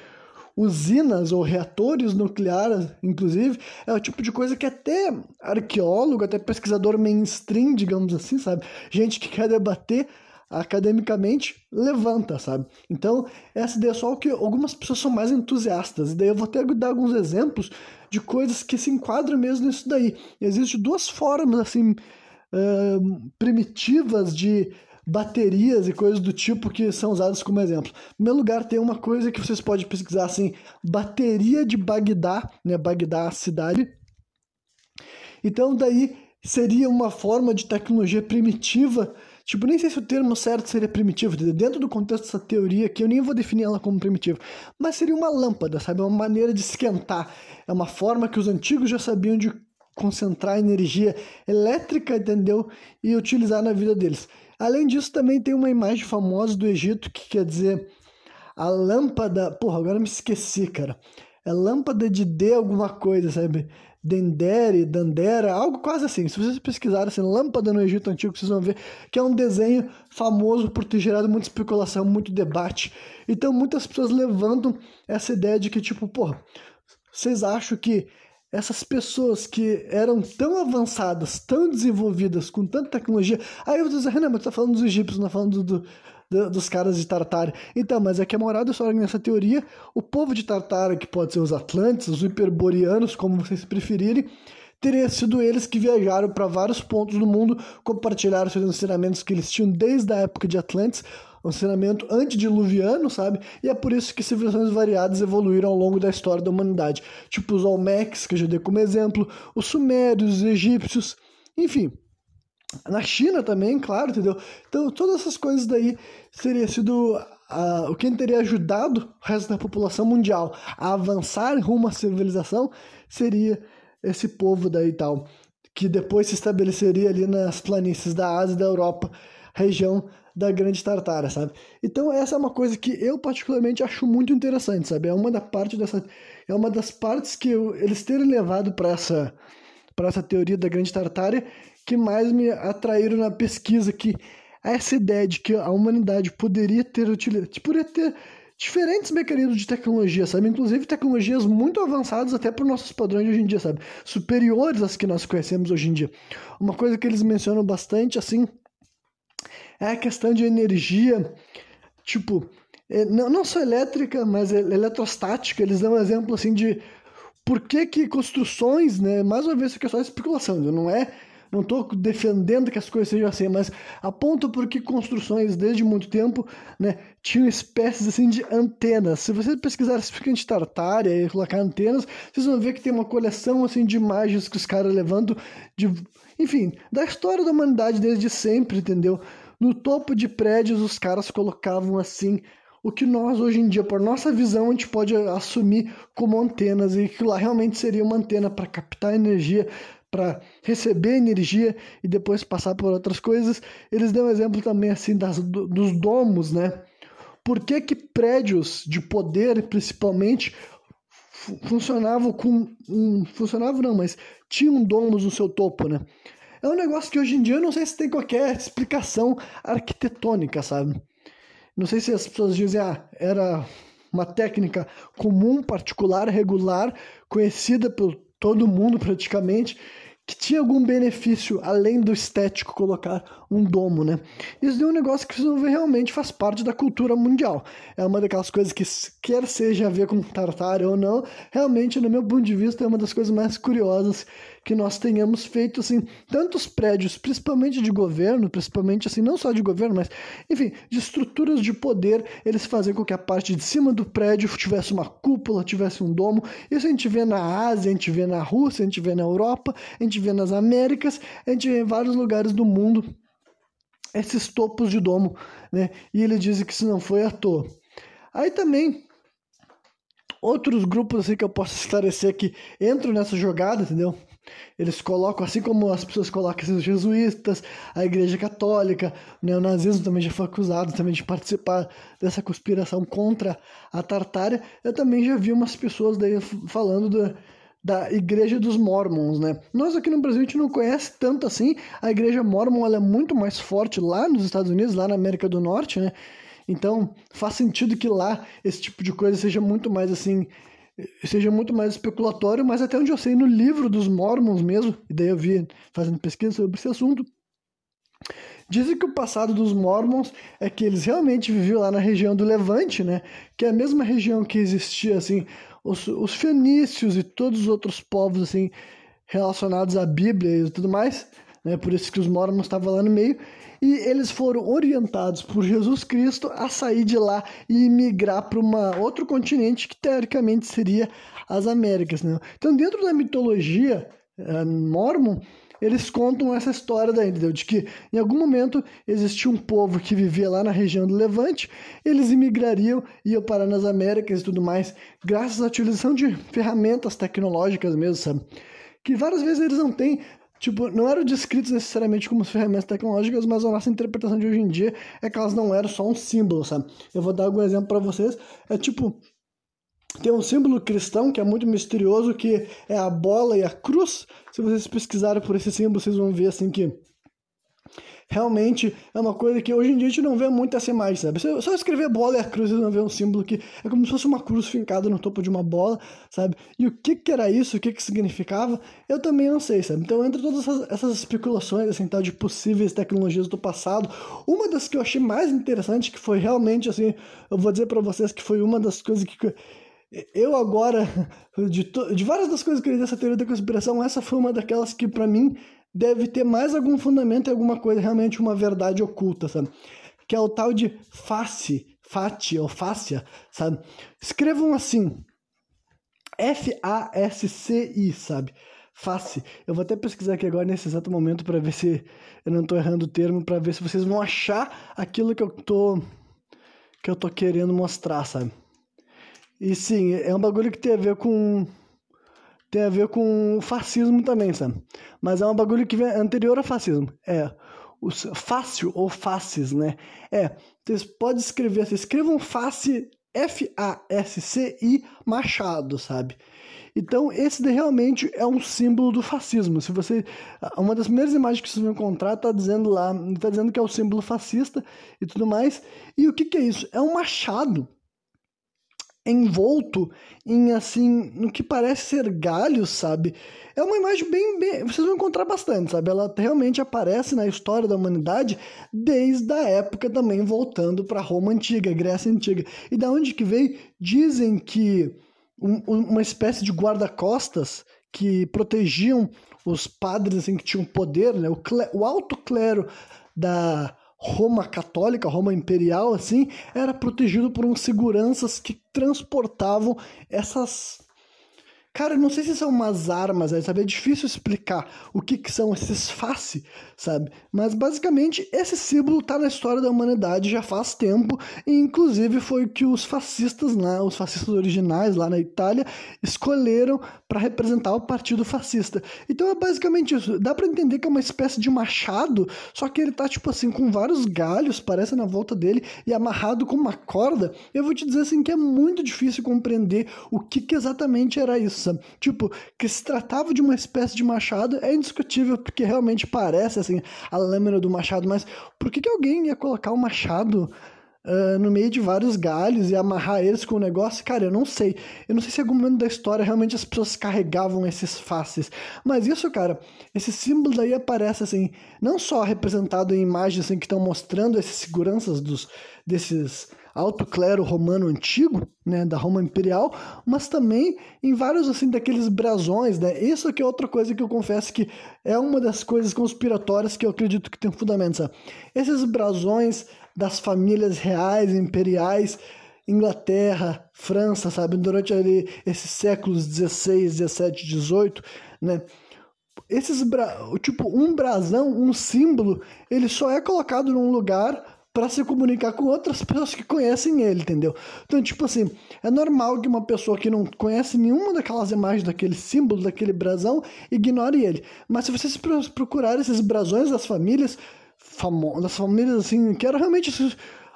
usinas ou reatores nucleares, inclusive, é o tipo de coisa que até arqueólogo, até pesquisador mainstream, digamos assim, sabe? Gente que quer debater academicamente levanta, sabe? Então, essa ideia é só o que algumas pessoas são mais entusiastas. E daí eu vou até dar alguns exemplos de coisas que se enquadram mesmo nisso daí. Existem duas formas, assim, uh, primitivas de baterias e coisas do tipo que são usadas como exemplo. Em primeiro lugar, tem uma coisa que vocês podem pesquisar assim, bateria de Bagdá, né, Bagdá cidade. Então daí seria uma forma de tecnologia primitiva Tipo, nem sei se o termo certo seria primitivo, dentro do contexto dessa teoria aqui, eu nem vou definir ela como primitiva, mas seria uma lâmpada, sabe? Uma maneira de esquentar. É uma forma que os antigos já sabiam de concentrar energia elétrica, entendeu? E utilizar na vida deles. Além disso, também tem uma imagem famosa do Egito que quer dizer a lâmpada. Porra, agora me esqueci, cara. É lâmpada de D alguma coisa, sabe? Dendere, Dandera, algo quase assim. Se vocês pesquisarem assim, lâmpada no Egito Antigo, vocês vão ver que é um desenho famoso por ter gerado muita especulação, muito debate. Então muitas pessoas levantam essa ideia de que, tipo, porra, vocês acham que essas pessoas que eram tão avançadas, tão desenvolvidas, com tanta tecnologia. Aí eu vou dizer, Renan, mas tá falando dos egípcios, não tá falando do, dos caras de Tartária. Então, mas é que a moral da história nessa teoria, o povo de Tartária, que pode ser os Atlantes, os Hiperboreanos, como vocês preferirem, teria sido eles que viajaram para vários pontos do mundo, compartilharam seus ensinamentos que eles tinham desde a época de Atlantes, um ensinamento antediluviano, sabe? E é por isso que civilizações variadas evoluíram ao longo da história da humanidade. Tipo os Olmecs, que eu já dei como exemplo, os Sumérios, os Egípcios, enfim. Na China também, claro, entendeu? Então, todas essas coisas daí teria sido uh, o que teria ajudado o resto da população mundial a avançar rumo à civilização seria esse povo daí tal, que depois se estabeleceria ali nas planícies da Ásia e da Europa, região da Grande Tartária, sabe? Então essa é uma coisa que eu particularmente acho muito interessante, sabe? É uma da parte dessa é uma das partes que eu, eles terem levado para essa para essa teoria da Grande Tartária que mais me atraíram na pesquisa, que essa ideia de que a humanidade poderia ter utilizado, poderia ter diferentes mecanismos de tecnologia, sabe? Inclusive tecnologias muito avançadas até para os nossos padrões de hoje em dia, sabe? Superiores às que nós conhecemos hoje em dia. Uma coisa que eles mencionam bastante, assim, é a questão de energia, tipo, é, não, só elétrica, mas eletrostática. Eles dão um exemplo, assim, de por que que construções, né? Mais uma vez, isso aqui é só especulação, não é não estou defendendo que as coisas sejam assim, mas aponto porque construções desde muito tempo né, tinham espécies assim de antenas. Se você pesquisar especificamente Tartária e colocar antenas, vocês vão ver que tem uma coleção assim de imagens que os caras levantam de, enfim, da história da humanidade desde sempre, entendeu? No topo de prédios os caras colocavam assim o que nós hoje em dia, por nossa visão, a gente pode assumir como antenas e que lá realmente seria uma antena para captar energia para receber energia e depois passar por outras coisas. Eles dão exemplo também assim das, dos domos, né? Por que, que prédios de poder, principalmente, funcionavam com um. Funcionavam não, mas tinham domos no seu topo, né? É um negócio que hoje em dia eu não sei se tem qualquer explicação arquitetônica, sabe? Não sei se as pessoas dizem, ah, era uma técnica comum, particular, regular, conhecida por todo mundo praticamente, que tinha algum benefício além do estético colocar um domo, né? Isso é um negócio que ver realmente faz parte da cultura mundial. É uma daquelas coisas que, quer seja a ver com Tartar ou não, realmente, no meu ponto de vista, é uma das coisas mais curiosas que nós tenhamos feito, assim, tantos prédios, principalmente de governo, principalmente, assim, não só de governo, mas, enfim, de estruturas de poder, eles fazem com que a parte de cima do prédio tivesse uma cúpula, tivesse um domo. Isso a gente vê na Ásia, a gente vê na Rússia, a gente vê na Europa, a gente vê nas Américas, a gente vê em vários lugares do mundo esses topos de domo, né? E ele diz que isso não foi à toa. Aí também outros grupos assim que eu posso esclarecer que entram nessa jogada, entendeu? Eles colocam, assim como as pessoas colocam esses jesuítas, a Igreja Católica, o neonazismo também já foi acusado também de participar dessa conspiração contra a Tartária. Eu também já vi umas pessoas daí falando do, da Igreja dos Mormons, né? Nós aqui no Brasil a gente não conhece tanto assim. A Igreja Mormon ela é muito mais forte lá nos Estados Unidos, lá na América do Norte, né? Então faz sentido que lá esse tipo de coisa seja muito mais assim, seja muito mais especulatório, mas até onde eu sei no livro dos Mormons mesmo, e daí eu vi fazendo pesquisa sobre esse assunto, Dizem que o passado dos Mormons é que eles realmente viviam lá na região do Levante, né? Que é a mesma região que existia, assim, os, os fenícios e todos os outros povos assim relacionados à Bíblia e tudo mais, né? Por isso que os mormons estavam lá no meio e eles foram orientados por Jesus Cristo a sair de lá e migrar para uma outro continente que teoricamente seria as Américas, né? Então, dentro da mitologia uh, mormon, eles contam essa história daí, entendeu? De que em algum momento existia um povo que vivia lá na região do Levante, eles imigrariam, iam parar nas Américas e tudo mais, graças à utilização de ferramentas tecnológicas mesmo, sabe? Que várias vezes eles não têm Tipo, não eram descritos necessariamente como ferramentas tecnológicas, mas a nossa interpretação de hoje em dia é que elas não eram só um símbolo, sabe? Eu vou dar algum exemplo para vocês. É tipo, tem um símbolo cristão que é muito misterioso, que é a bola e a cruz. Se vocês pesquisarem por esse símbolo, vocês vão ver assim que realmente é uma coisa que hoje em dia a gente não vê muito essa imagem, sabe? Se só escrever bola e a cruz, vocês vão ver um símbolo que é como se fosse uma cruz fincada no topo de uma bola, sabe? E o que que era isso, o que que significava, eu também não sei, sabe? Então, entre todas essas, essas especulações, assim, tal, de possíveis tecnologias do passado, uma das que eu achei mais interessante, que foi realmente, assim, eu vou dizer para vocês que foi uma das coisas que eu agora, de, de várias das coisas que eu li dessa teoria da conspiração, essa foi uma daquelas que para mim deve ter mais algum fundamento alguma coisa, realmente uma verdade oculta, sabe? Que é o tal de face, fati ou fácia, sabe? Escrevam assim, F-A-S-C-I, sabe? Face. Eu vou até pesquisar aqui agora nesse exato momento para ver se eu não estou errando o termo, para ver se vocês vão achar aquilo que eu tô que eu tô querendo mostrar, sabe? E sim, é um bagulho que tem a ver com. Tem a ver com fascismo também, sabe? Mas é um bagulho que vem anterior ao fascismo. É. Os, fácil ou faces, né? É. Vocês podem escrever, vocês escrevam face F-A-S-C-I Machado, sabe? Então, esse realmente é um símbolo do fascismo. Se você. Uma das primeiras imagens que vocês vão encontrar está dizendo lá, está dizendo que é o símbolo fascista e tudo mais. E o que, que é isso? É um machado envolto em assim, no que parece ser galhos, sabe? É uma imagem bem, bem, vocês vão encontrar bastante, sabe? Ela realmente aparece na história da humanidade desde a época também voltando para Roma antiga, Grécia antiga. E da onde que veio? Dizem que um, uma espécie de guarda-costas que protegiam os padres assim, que tinham poder, né? o, o alto clero da Roma católica, Roma imperial, assim, era protegido por uns seguranças que transportavam essas Cara, não sei se são umas armas, sabe? É difícil explicar o que, que são esses face, sabe? Mas basicamente esse símbolo tá na história da humanidade já faz tempo, e inclusive foi o que os fascistas lá, os fascistas originais lá na Itália, escolheram para representar o partido fascista. Então é basicamente isso. Dá para entender que é uma espécie de machado, só que ele tá tipo assim com vários galhos, parece na volta dele e amarrado com uma corda. Eu vou te dizer assim que é muito difícil compreender o que, que exatamente era isso Tipo, que se tratava de uma espécie de machado é indiscutível, porque realmente parece, assim, a lâmina do machado, mas por que, que alguém ia colocar o um machado Uh, no meio de vários galhos e amarrar eles com o negócio, cara, eu não sei. Eu não sei se em algum momento da história realmente as pessoas carregavam esses faces. Mas isso, cara, esse símbolo daí aparece assim, não só representado em imagens assim, que estão mostrando essas seguranças dos, desses alto clero romano antigo, né, da Roma imperial, mas também em vários assim daqueles brasões, né? Isso aqui é outra coisa que eu confesso que é uma das coisas conspiratórias que eu acredito que tem fundamento, sabe? Esses brasões das famílias reais, imperiais, Inglaterra, França, sabe, durante ali esses séculos 16, 17, 18, né? Esses bra... tipo um brasão, um símbolo, ele só é colocado num lugar para se comunicar com outras pessoas que conhecem ele, entendeu? Então, tipo assim, é normal que uma pessoa que não conhece nenhuma daquelas imagens, daquele símbolo, daquele brasão, ignore ele. Mas se vocês procurarem esses brasões das famílias, famo das famílias assim, que eram realmente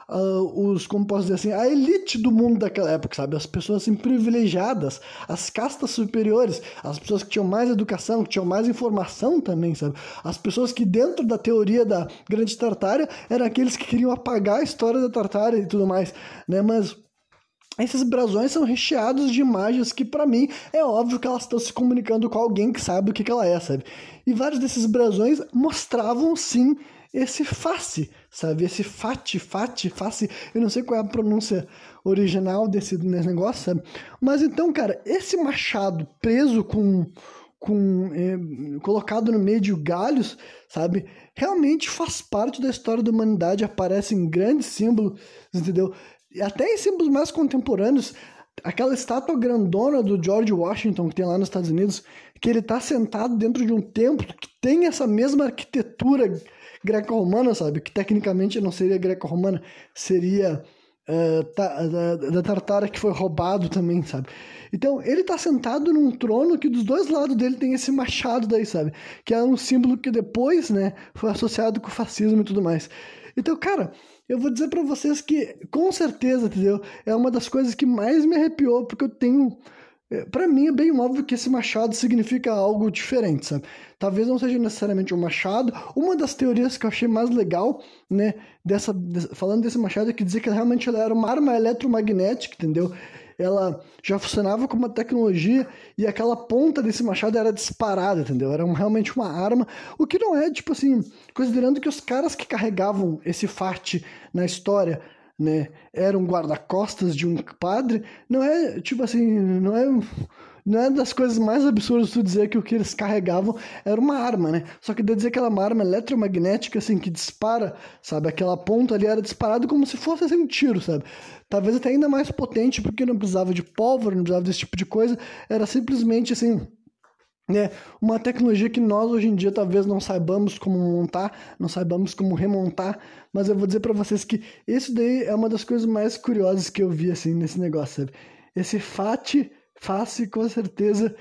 uh, os, como posso dizer assim, a elite do mundo daquela época, sabe? As pessoas assim privilegiadas, as castas superiores, as pessoas que tinham mais educação, que tinham mais informação também, sabe? As pessoas que dentro da teoria da Grande Tartária eram aqueles que queriam apagar a história da Tartária e tudo mais, né? Mas esses brasões são recheados de imagens que, para mim, é óbvio que elas estão se comunicando com alguém que sabe o que, que ela é, sabe? E vários desses brasões mostravam, sim, esse face, sabe? Esse fati, fati, face. Eu não sei qual é a pronúncia original desse, negócio, sabe? Mas então, cara, esse machado preso com. com é, colocado no meio de galhos, sabe? Realmente faz parte da história da humanidade, aparece em grandes símbolos, entendeu? E até em símbolos mais contemporâneos, aquela estátua grandona do George Washington que tem lá nos Estados Unidos, que ele está sentado dentro de um templo que tem essa mesma arquitetura greco-romana, sabe? Que tecnicamente não seria greco-romana, seria uh, ta, da, da Tartara que foi roubado também, sabe? Então, ele tá sentado num trono que dos dois lados dele tem esse machado daí, sabe? Que é um símbolo que depois, né, foi associado com o fascismo e tudo mais. Então, cara, eu vou dizer para vocês que, com certeza, entendeu? É uma das coisas que mais me arrepiou, porque eu tenho para mim é bem óbvio que esse machado significa algo diferente, sabe? Talvez não seja necessariamente um machado. Uma das teorias que eu achei mais legal, né, dessa, falando desse machado é que dizia que realmente ela era uma arma eletromagnética, entendeu? Ela já funcionava como uma tecnologia e aquela ponta desse machado era disparada, entendeu? Era realmente uma arma, o que não é, tipo assim, considerando que os caras que carregavam esse farte na história né, era um guarda-costas de um padre, não é, tipo assim, não é, não é das coisas mais absurdas tu dizer que o que eles carregavam era uma arma, né? Só que de dizer que era uma arma eletromagnética, assim, que dispara, sabe? Aquela ponta ali era disparada como se fosse assim, um tiro, sabe? Talvez até ainda mais potente, porque não precisava de pólvora, não precisava desse tipo de coisa, era simplesmente assim né? Uma tecnologia que nós hoje em dia talvez não saibamos como montar, não saibamos como remontar, mas eu vou dizer para vocês que isso daí é uma das coisas mais curiosas que eu vi assim nesse negócio, sabe? Esse FAT, face com certeza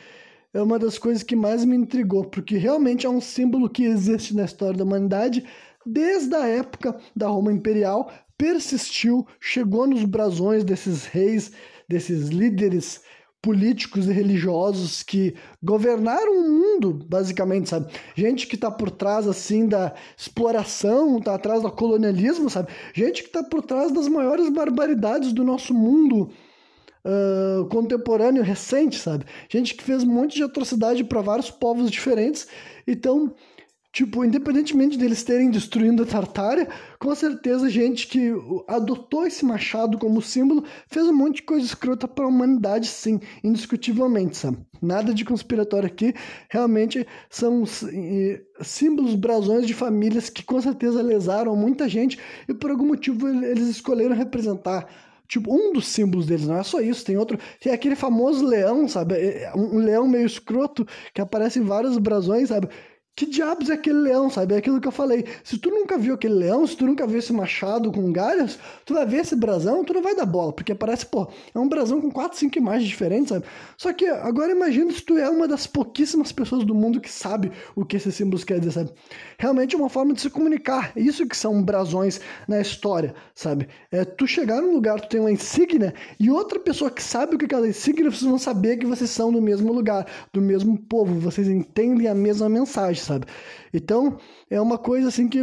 é uma das coisas que mais me intrigou, porque realmente é um símbolo que existe na história da humanidade desde a época da Roma Imperial, persistiu, chegou nos brasões desses reis, desses líderes políticos e religiosos que governaram o mundo, basicamente, sabe? Gente que tá por trás, assim, da exploração, tá atrás do colonialismo, sabe? Gente que tá por trás das maiores barbaridades do nosso mundo uh, contemporâneo, recente, sabe? Gente que fez um monte de atrocidade para vários povos diferentes. Então, Tipo, independentemente deles terem destruindo a Tartária, com certeza gente que adotou esse machado como símbolo fez um monte de coisa escrota para a humanidade, sim, indiscutivelmente, sabe? Nada de conspiratório aqui, realmente são símbolos, brasões de famílias que com certeza lesaram muita gente e por algum motivo eles escolheram representar tipo, um dos símbolos deles, não é só isso, tem outro, tem aquele famoso leão, sabe? É, um leão meio escroto que aparece em vários brasões, sabe? Que diabos é aquele leão, sabe? É aquilo que eu falei. Se tu nunca viu aquele leão, se tu nunca viu esse machado com galhos, tu vai ver esse brasão, tu não vai dar bola, porque parece, pô, é um brasão com quatro, cinco imagens diferentes, sabe? Só que agora imagina se tu é uma das pouquíssimas pessoas do mundo que sabe o que esses símbolos querem dizer, sabe? Realmente é uma forma de se comunicar. Isso que são brasões na história, sabe? É tu chegar num lugar, tu tem uma insígnia, e outra pessoa que sabe o que é aquela insígnia, vocês vão saber que vocês são do mesmo lugar, do mesmo povo, vocês entendem a mesma mensagem sabe? Então, é uma coisa assim que.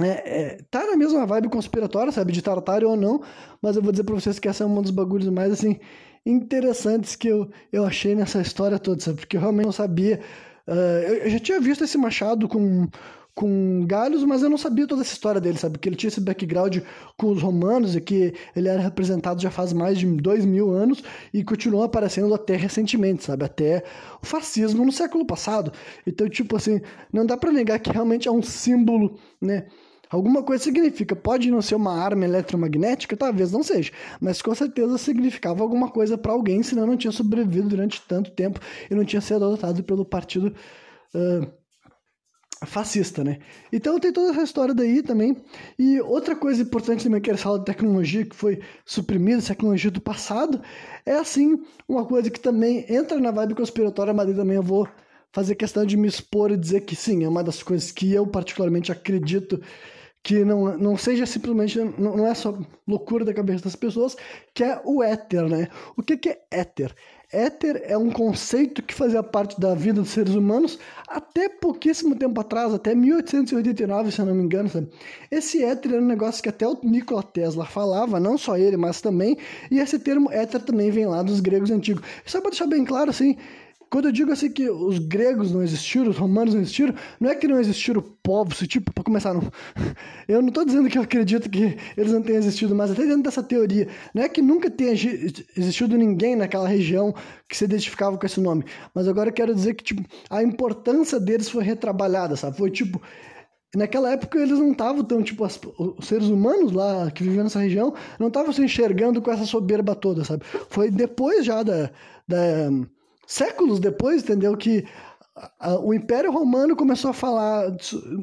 É, é, tá na mesma vibe conspiratória, sabe? De Tartário ou não, mas eu vou dizer pra vocês que essa é um dos bagulhos mais, assim, interessantes que eu, eu achei nessa história toda, sabe? Porque eu realmente não sabia. Uh, eu, eu já tinha visto esse machado com com galhos, mas eu não sabia toda essa história dele, sabe? Que ele tinha esse background com os romanos e que ele era representado já faz mais de dois mil anos e continuou aparecendo até recentemente, sabe? Até o fascismo no século passado. Então, tipo assim, não dá para negar que realmente é um símbolo, né? Alguma coisa significa. Pode não ser uma arma eletromagnética, talvez não seja, mas com certeza significava alguma coisa para alguém, senão não tinha sobrevivido durante tanto tempo e não tinha sido adotado pelo partido. Uh, fascista, né? Então tem toda essa história daí também. E outra coisa importante também que eles falam de tecnologia que foi suprimida, tecnologia do passado, é assim, uma coisa que também entra na vibe conspiratória, mas também eu vou fazer questão de me expor e dizer que sim, é uma das coisas que eu particularmente acredito que não, não seja simplesmente, não, não é só loucura da cabeça das pessoas, que é o éter, né? O que, que é éter? Éter é um conceito que fazia parte da vida dos seres humanos até pouquíssimo tempo atrás, até 1889, se eu não me engano. Sabe? Esse éter era um negócio que até o Nikola Tesla falava, não só ele, mas também, e esse termo éter também vem lá dos gregos antigos. Só para deixar bem claro, assim, quando eu digo assim que os gregos não existiram, os romanos não existiram, não é que não existiram povos, tipo, para começar, não. Eu não estou dizendo que eu acredito que eles não tenham existido, mas até dentro dessa teoria, não é que nunca tenha existido ninguém naquela região que se identificava com esse nome, mas agora eu quero dizer que, tipo, a importância deles foi retrabalhada, sabe? Foi tipo, naquela época eles não estavam tão, tipo, as, os seres humanos lá que viviam nessa região não estavam se enxergando com essa soberba toda, sabe? Foi depois já da, da séculos depois, entendeu? Que o Império Romano começou a falar,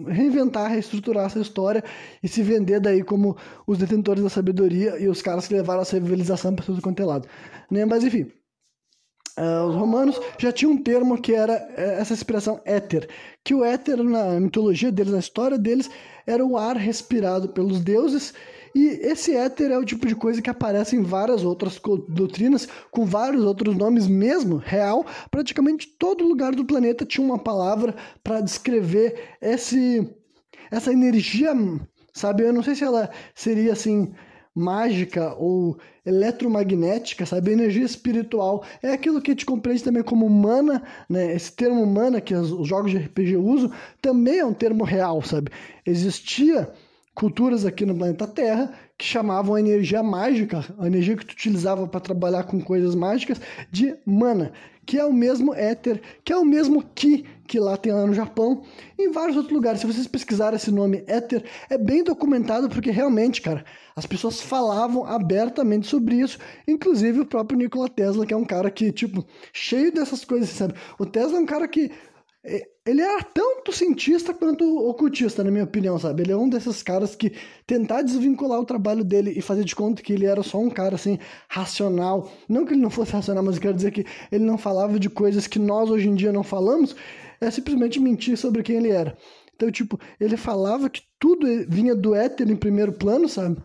reinventar, reestruturar essa história e se vender daí como os detentores da sabedoria e os caras que levaram a civilização para tudo quanto é lado. Né? Mas enfim, uh, os romanos já tinham um termo que era eh, essa expressão éter, que o éter na mitologia deles, na história deles, era o ar respirado pelos deuses e esse éter é o tipo de coisa que aparece em várias outras doutrinas, com vários outros nomes mesmo, real. Praticamente todo lugar do planeta tinha uma palavra para descrever esse, essa energia, sabe? Eu não sei se ela seria assim mágica ou eletromagnética, sabe? Energia espiritual. É aquilo que te compreende também como humana, né? Esse termo humana que os jogos de RPG usam também é um termo real, sabe? Existia culturas aqui no planeta Terra que chamavam a energia mágica, a energia que tu utilizava para trabalhar com coisas mágicas, de mana, que é o mesmo éter, que é o mesmo ki que lá tem lá no Japão, e em vários outros lugares. Se vocês pesquisarem esse nome éter, é bem documentado porque realmente, cara, as pessoas falavam abertamente sobre isso, inclusive o próprio Nikola Tesla, que é um cara que, tipo, cheio dessas coisas, sabe? O Tesla é um cara que ele era tanto cientista quanto ocultista, na minha opinião, sabe? Ele é um desses caras que tentar desvincular o trabalho dele e fazer de conta que ele era só um cara, assim, racional. Não que ele não fosse racional, mas eu quero dizer que ele não falava de coisas que nós hoje em dia não falamos, é simplesmente mentir sobre quem ele era. Então, tipo, ele falava que tudo vinha do éter em primeiro plano, sabe?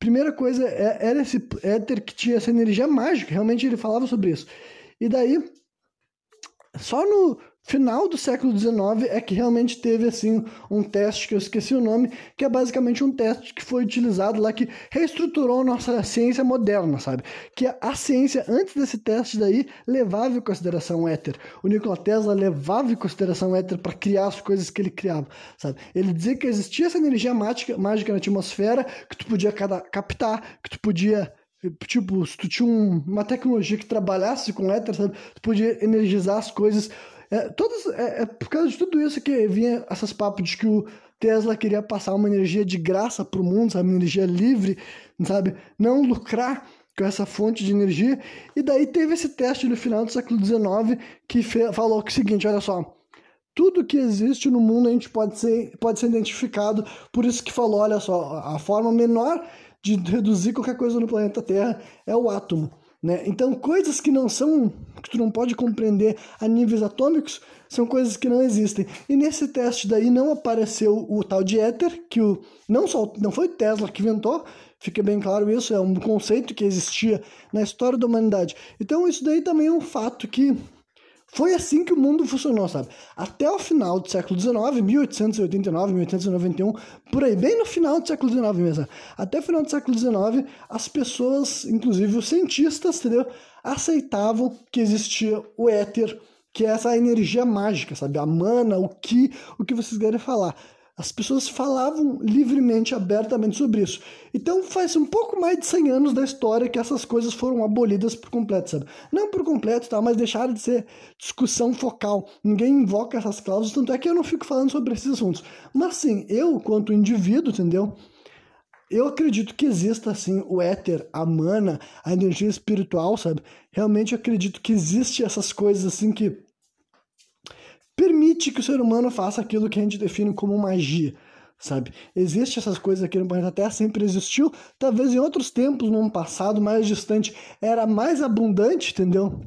Primeira coisa é, era esse éter que tinha essa energia mágica, realmente ele falava sobre isso. E daí, só no final do século XIX é que realmente teve assim um teste que eu esqueci o nome, que é basicamente um teste que foi utilizado lá que reestruturou a nossa ciência moderna, sabe? Que a ciência antes desse teste daí levava em consideração o éter. O Nikola Tesla levava em consideração o éter para criar as coisas que ele criava, sabe? Ele dizia que existia essa energia mágica, mágica na atmosfera que tu podia captar, que tu podia tipo, se tu tinha um, uma tecnologia que trabalhasse com éter, sabe? Tu podia energizar as coisas é, todas, é, é, por causa de tudo isso que vinha essas papos de que o Tesla queria passar uma energia de graça para o mundo, sabe? Uma energia livre, sabe? Não lucrar com essa fonte de energia. E daí teve esse teste no final do século XIX que falou que o seguinte, olha só, tudo que existe no mundo a gente pode ser, pode ser identificado, por isso que falou, olha só, a forma menor de reduzir qualquer coisa no planeta Terra é o átomo. Né? Então, coisas que não são, que tu não pode compreender a níveis atômicos, são coisas que não existem. E nesse teste daí não apareceu o tal de éter, que o, não, só, não foi Tesla que inventou, fica bem claro isso, é um conceito que existia na história da humanidade. Então, isso daí também é um fato que foi assim que o mundo funcionou, sabe? Até o final do século XIX, 1889, 1891, por aí, bem no final do século XIX mesmo. Até o final do século XIX, as pessoas, inclusive os cientistas, entendeu? Aceitavam que existia o éter, que é essa energia mágica, sabe? A mana, o que, o que vocês querem falar. As pessoas falavam livremente, abertamente sobre isso. Então faz um pouco mais de 100 anos da história que essas coisas foram abolidas por completo, sabe? Não por completo, tá? mas deixaram de ser discussão focal. Ninguém invoca essas cláusulas, tanto é que eu não fico falando sobre esses assuntos. Mas sim, eu, quanto indivíduo, entendeu? Eu acredito que exista, assim, o éter, a mana, a energia espiritual, sabe? Realmente acredito que existe essas coisas, assim, que permite que o ser humano faça aquilo que a gente define como magia, sabe? Existem essas coisas aqui no planeta Terra, sempre existiu. Talvez em outros tempos, num passado mais distante, era mais abundante, entendeu?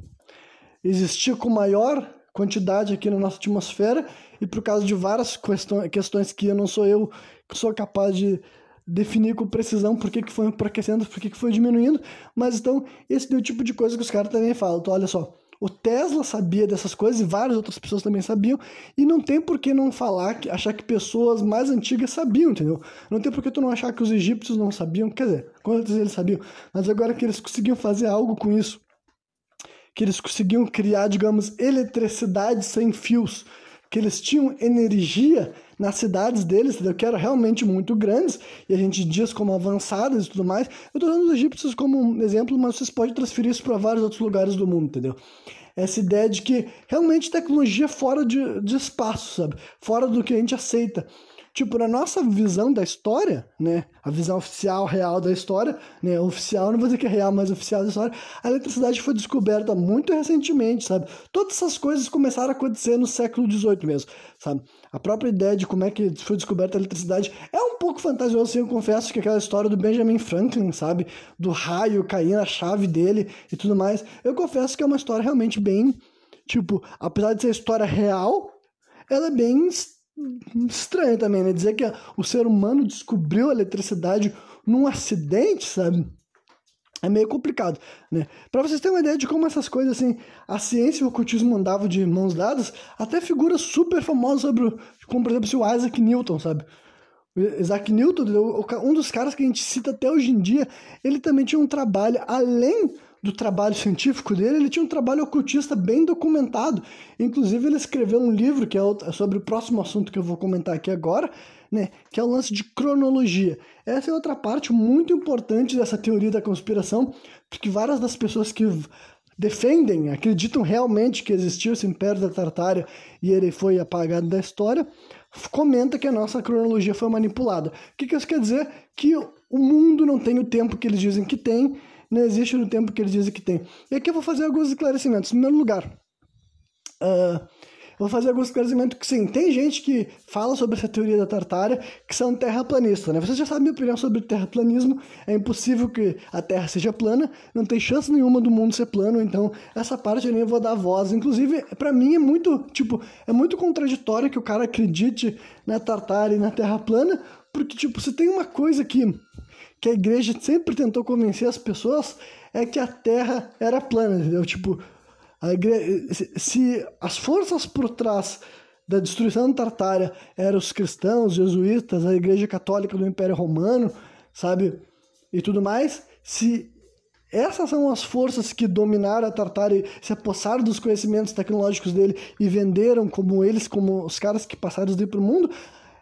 Existia com maior quantidade aqui na nossa atmosfera e por causa de várias questões que eu não sou eu que sou capaz de definir com precisão por que, que foi enfraquecendo, por que, que foi diminuindo, mas então esse é o tipo de coisa que os caras também falam. Então, olha só, o Tesla sabia dessas coisas e várias outras pessoas também sabiam, e não tem por que não falar, achar que pessoas mais antigas sabiam, entendeu? Não tem por que tu não achar que os egípcios não sabiam, quer dizer, quantos eles sabiam, mas agora que eles conseguiam fazer algo com isso, que eles conseguiam criar, digamos, eletricidade sem fios, que eles tinham energia nas cidades deles, entendeu? que eram realmente muito grandes, e a gente diz como avançadas e tudo mais. Eu estou dando os egípcios como um exemplo, mas vocês podem transferir isso para vários outros lugares do mundo, entendeu? Essa ideia de que realmente tecnologia é fora de, de espaço, sabe? Fora do que a gente aceita. Tipo, na nossa visão da história, né? A visão oficial, real da história, né? Oficial, não vou dizer que é real, mas oficial da história, a eletricidade foi descoberta muito recentemente, sabe? Todas essas coisas começaram a acontecer no século XVIII mesmo, sabe? A própria ideia de como é que foi descoberta a eletricidade é um pouco fantasioso, eu confesso que aquela história do Benjamin Franklin, sabe? Do raio cair na chave dele e tudo mais. Eu confesso que é uma história realmente bem, tipo, apesar de ser história real, ela é bem estranho também, né? Dizer que o ser humano descobriu a eletricidade num acidente, sabe? É meio complicado, né? Para vocês terem uma ideia de como essas coisas, assim, a ciência e o ocultismo andavam de mãos dadas, até figuras super famosas sobre, como por exemplo, o Isaac Newton, sabe? O Isaac Newton, um dos caras que a gente cita até hoje em dia, ele também tinha um trabalho além do trabalho científico dele, ele tinha um trabalho ocultista bem documentado. Inclusive, ele escreveu um livro que é sobre o próximo assunto que eu vou comentar aqui agora, né, que é o lance de cronologia. Essa é outra parte muito importante dessa teoria da conspiração, porque várias das pessoas que defendem, acreditam realmente que existiu esse Império da Tartária e ele foi apagado da história, comenta que a nossa cronologia foi manipulada. O que, que isso quer dizer? Que o mundo não tem o tempo que eles dizem que tem, não existe no tempo que eles dizem que tem. E aqui eu vou fazer alguns esclarecimentos. Em primeiro lugar, uh, vou fazer alguns esclarecimentos que sim, tem gente que fala sobre essa teoria da tartária que são terraplanistas, né? Vocês já sabem minha opinião sobre terraplanismo, é impossível que a Terra seja plana, não tem chance nenhuma do mundo ser plano, então essa parte eu nem vou dar voz. Inclusive, para mim é muito, tipo, é muito contraditório que o cara acredite na tartária e na Terra plana, porque, tipo, se tem uma coisa que que a igreja sempre tentou convencer as pessoas é que a Terra era plana, entendeu? Tipo, a se as forças por trás da destruição da Tartária eram os cristãos, os jesuítas, a Igreja Católica do Império Romano, sabe? E tudo mais, se essas são as forças que dominaram a Tartária se apossaram dos conhecimentos tecnológicos dele e venderam como eles, como os caras que passaram isso para o mundo,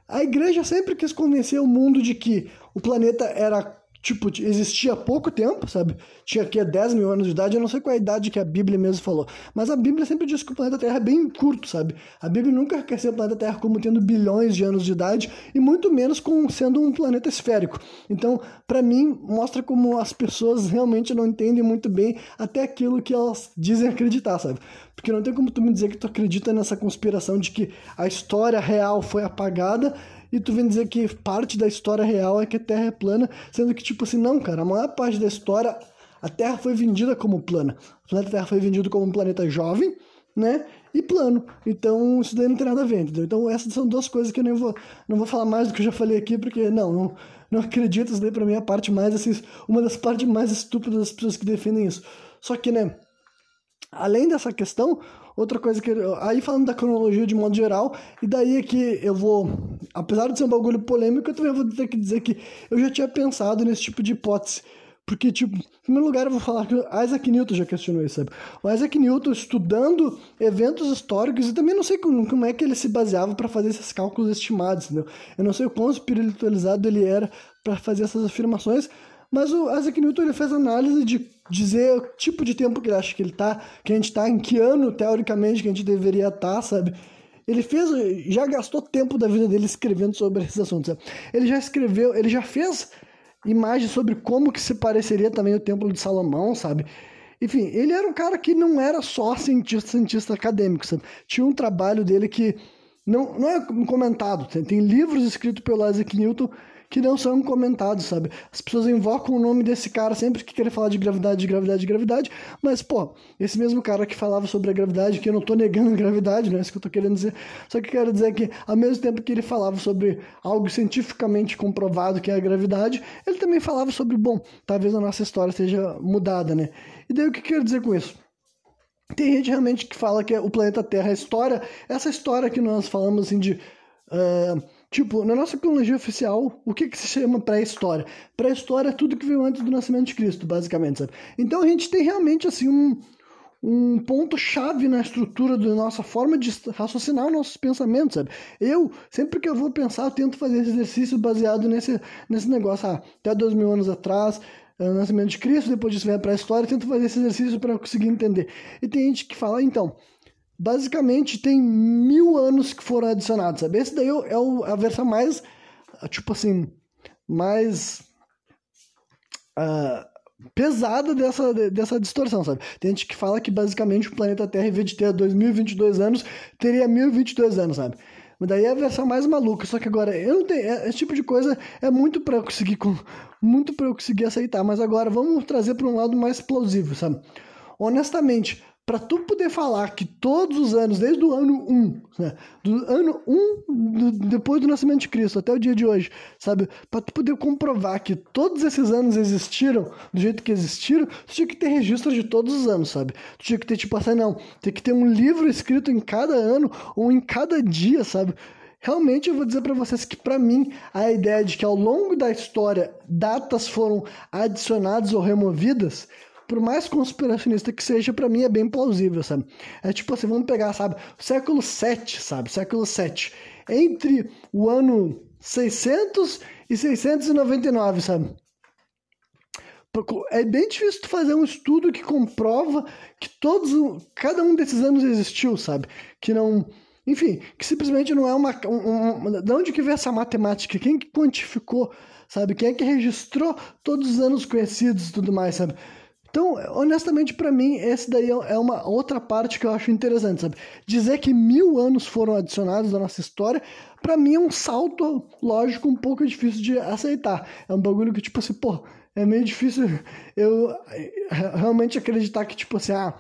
a igreja sempre quis convencer o mundo de que o planeta era tipo, existia há pouco tempo, sabe? Tinha aqui 10 mil anos de idade, eu não sei qual é a idade que a Bíblia mesmo falou. Mas a Bíblia sempre diz que o planeta Terra é bem curto, sabe? A Bíblia nunca quer ser o planeta Terra como tendo bilhões de anos de idade, e muito menos com sendo um planeta esférico. Então, para mim, mostra como as pessoas realmente não entendem muito bem até aquilo que elas dizem acreditar, sabe? Porque não tem como tu me dizer que tu acredita nessa conspiração de que a história real foi apagada e tu vem dizer que parte da história real é que a Terra é plana, sendo que, tipo assim, não, cara, a maior parte da história, a Terra foi vendida como plana. O planeta Terra foi vendido como um planeta jovem, né? E plano. Então, isso daí não tem nada a ver, entendeu? Então, essas são duas coisas que eu nem vou, não vou falar mais do que eu já falei aqui, porque, não, não, não acredito, isso daí pra mim é a parte mais, assim, uma das partes mais estúpidas das pessoas que defendem isso. Só que, né, além dessa questão, Outra coisa que. Aí falando da cronologia de modo geral, e daí é que eu vou. Apesar de ser um bagulho polêmico, eu também vou ter que dizer que eu já tinha pensado nesse tipo de hipótese. Porque, tipo, em primeiro lugar eu vou falar que Isaac Newton já questionou isso, sabe? O Isaac Newton estudando eventos históricos e também não sei como, como é que ele se baseava para fazer esses cálculos estimados, entendeu? Eu não sei o quão espiritualizado ele era para fazer essas afirmações, mas o Isaac Newton ele fez análise de dizer o tipo de tempo que ele acha que ele tá, que a gente tá, em que ano, teoricamente, que a gente deveria estar, tá, sabe? Ele fez, já gastou tempo da vida dele escrevendo sobre esses assuntos. Sabe? Ele já escreveu, ele já fez imagens sobre como que se pareceria também o Templo de Salomão, sabe? Enfim, ele era um cara que não era só cientista, cientista acadêmico, sabe? Tinha um trabalho dele que não, não é comentado. Tem, livros escritos pelo Isaac Newton que não são comentados, sabe? As pessoas invocam o nome desse cara sempre que querem falar de gravidade, de gravidade, de gravidade, mas, pô, esse mesmo cara que falava sobre a gravidade, que eu não tô negando a gravidade, não é isso que eu tô querendo dizer, só que quero dizer que, ao mesmo tempo que ele falava sobre algo cientificamente comprovado que é a gravidade, ele também falava sobre, bom, talvez a nossa história seja mudada, né? E daí o que eu quero dizer com isso? Tem gente realmente que fala que o planeta Terra é história, essa história que nós falamos assim de. Uh, Tipo, na nossa cronologia oficial, o que, que se chama pré-história? Pré-história é tudo que veio antes do nascimento de Cristo, basicamente, sabe? Então a gente tem realmente, assim, um, um ponto-chave na estrutura da nossa forma de raciocinar nossos pensamentos, sabe? Eu, sempre que eu vou pensar, eu tento fazer esse exercício baseado nesse, nesse negócio, ah, até dois mil anos atrás, é o nascimento de Cristo, depois disso vem a pré-história, tento fazer esse exercício para conseguir entender. E tem gente que fala, então, basicamente tem mil anos que foram adicionados, sabe? Esse daí é o, a versão mais, tipo assim, mais uh, pesada dessa, dessa distorção, sabe? Tem gente que fala que basicamente o planeta Terra, em vez de ter 2022 anos, teria 1022 anos, sabe? Mas daí é a versão mais maluca, só que agora eu não tenho, é, esse tipo de coisa é muito para eu conseguir muito para eu conseguir aceitar, mas agora vamos trazer para um lado mais plausível, sabe? Honestamente, para tu poder falar que todos os anos, desde o ano 1, né, do ano 1 do, depois do nascimento de Cristo até o dia de hoje, sabe, para tu poder comprovar que todos esses anos existiram do jeito que existiram, tu tinha que ter registro de todos os anos, sabe? Tu tinha que ter tipo assim, não, tem que ter um livro escrito em cada ano ou em cada dia, sabe? Realmente eu vou dizer para vocês que para mim a ideia de que ao longo da história datas foram adicionadas ou removidas por mais conspiracionista que seja, para mim é bem plausível, sabe? É tipo assim, vamos pegar, sabe, século 7, sabe? Século 7. Entre o ano 600 e 699, sabe? É bem difícil tu fazer um estudo que comprova que todos, cada um desses anos existiu, sabe? Que não, enfim, que simplesmente não é uma, um, um, de onde que veio essa matemática? Quem que quantificou, sabe? Quem é que registrou todos os anos conhecidos e tudo mais, sabe? Então, honestamente, para mim, esse daí é uma outra parte que eu acho interessante, sabe? Dizer que mil anos foram adicionados à nossa história, para mim é um salto lógico um pouco difícil de aceitar. É um bagulho que, tipo assim, pô, é meio difícil eu eh, realmente acreditar que, tipo assim, ah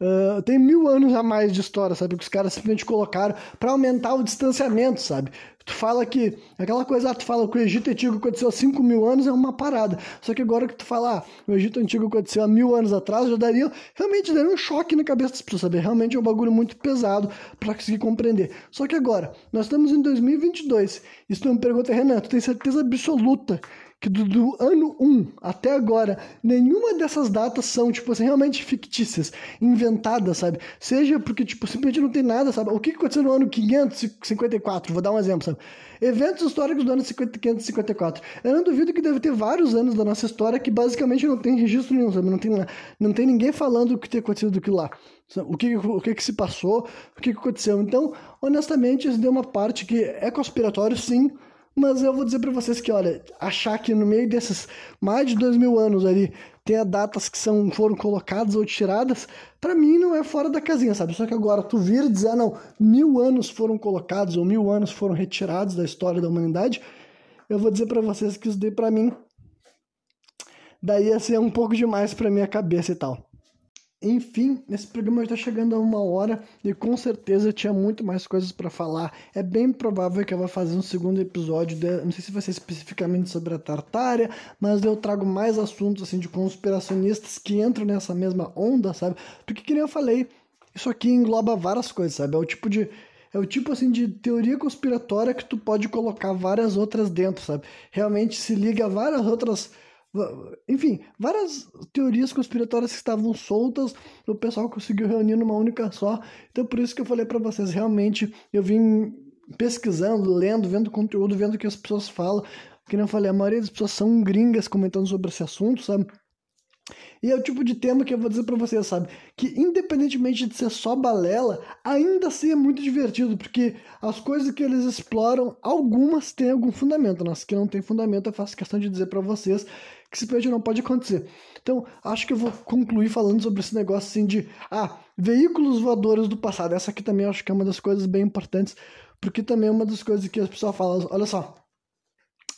Uh, tem mil anos a mais de história, sabe? Que os caras simplesmente colocaram para aumentar o distanciamento, sabe? Tu fala que. Aquela coisa, ah, tu fala que o Egito Antigo aconteceu há 5 mil anos é uma parada. Só que agora que tu fala, ah, o Egito Antigo aconteceu há mil anos atrás, já daria. Realmente daria um choque na cabeça das pessoas, sabe? Realmente é um bagulho muito pesado para conseguir compreender. Só que agora, nós estamos em 2022. E se tu me pergunta, Renan, tu tem certeza absoluta que do, do, ano 1 até agora, nenhuma dessas datas são, tipo assim, realmente fictícias, inventadas, sabe? Seja porque, tipo, simplesmente não tem nada, sabe? O que aconteceu no ano 554? Vou dar um exemplo, sabe? Eventos históricos do ano 554. Eu não duvido que deve ter vários anos da nossa história que basicamente não tem registro nenhum, sabe? Não tem, não tem ninguém falando o que tem acontecido do que lá. O que, o que, que se passou, o que, que aconteceu. Então, honestamente, isso deu uma parte que é conspiratório, sim, mas eu vou dizer para vocês que, olha, achar que no meio desses mais de dois mil anos ali tenha datas que são, foram colocadas ou tiradas, para mim não é fora da casinha, sabe? Só que agora tu vir e dizer, ah, não, mil anos foram colocados ou mil anos foram retirados da história da humanidade, eu vou dizer para vocês que isso daí para mim daí ia ser um pouco demais para minha cabeça e tal. Enfim, esse programa está chegando a uma hora e com certeza tinha muito mais coisas para falar. É bem provável que eu vá fazer um segundo episódio, de, não sei se vai ser especificamente sobre a Tartária, mas eu trago mais assuntos assim de conspiracionistas que entram nessa mesma onda, sabe? Porque que nem eu falei, isso aqui engloba várias coisas, sabe? É o tipo de é o tipo assim de teoria conspiratória que tu pode colocar várias outras dentro, sabe? Realmente se liga a várias outras enfim, várias teorias conspiratórias que estavam soltas, o pessoal conseguiu reunir numa única só. Então, por isso que eu falei para vocês, realmente, eu vim pesquisando, lendo, vendo conteúdo, vendo o que as pessoas falam. Que não falei, a maioria das pessoas são gringas comentando sobre esse assunto, sabe? E é o tipo de tema que eu vou dizer para vocês, sabe? Que independentemente de ser só balela, ainda assim é muito divertido, porque as coisas que eles exploram, algumas têm algum fundamento. Nas que não tem fundamento, eu faço questão de dizer para vocês que simplesmente não pode acontecer. Então, acho que eu vou concluir falando sobre esse negócio assim de, ah, veículos voadores do passado. Essa aqui também acho que é uma das coisas bem importantes, porque também é uma das coisas que as pessoas falam, olha só,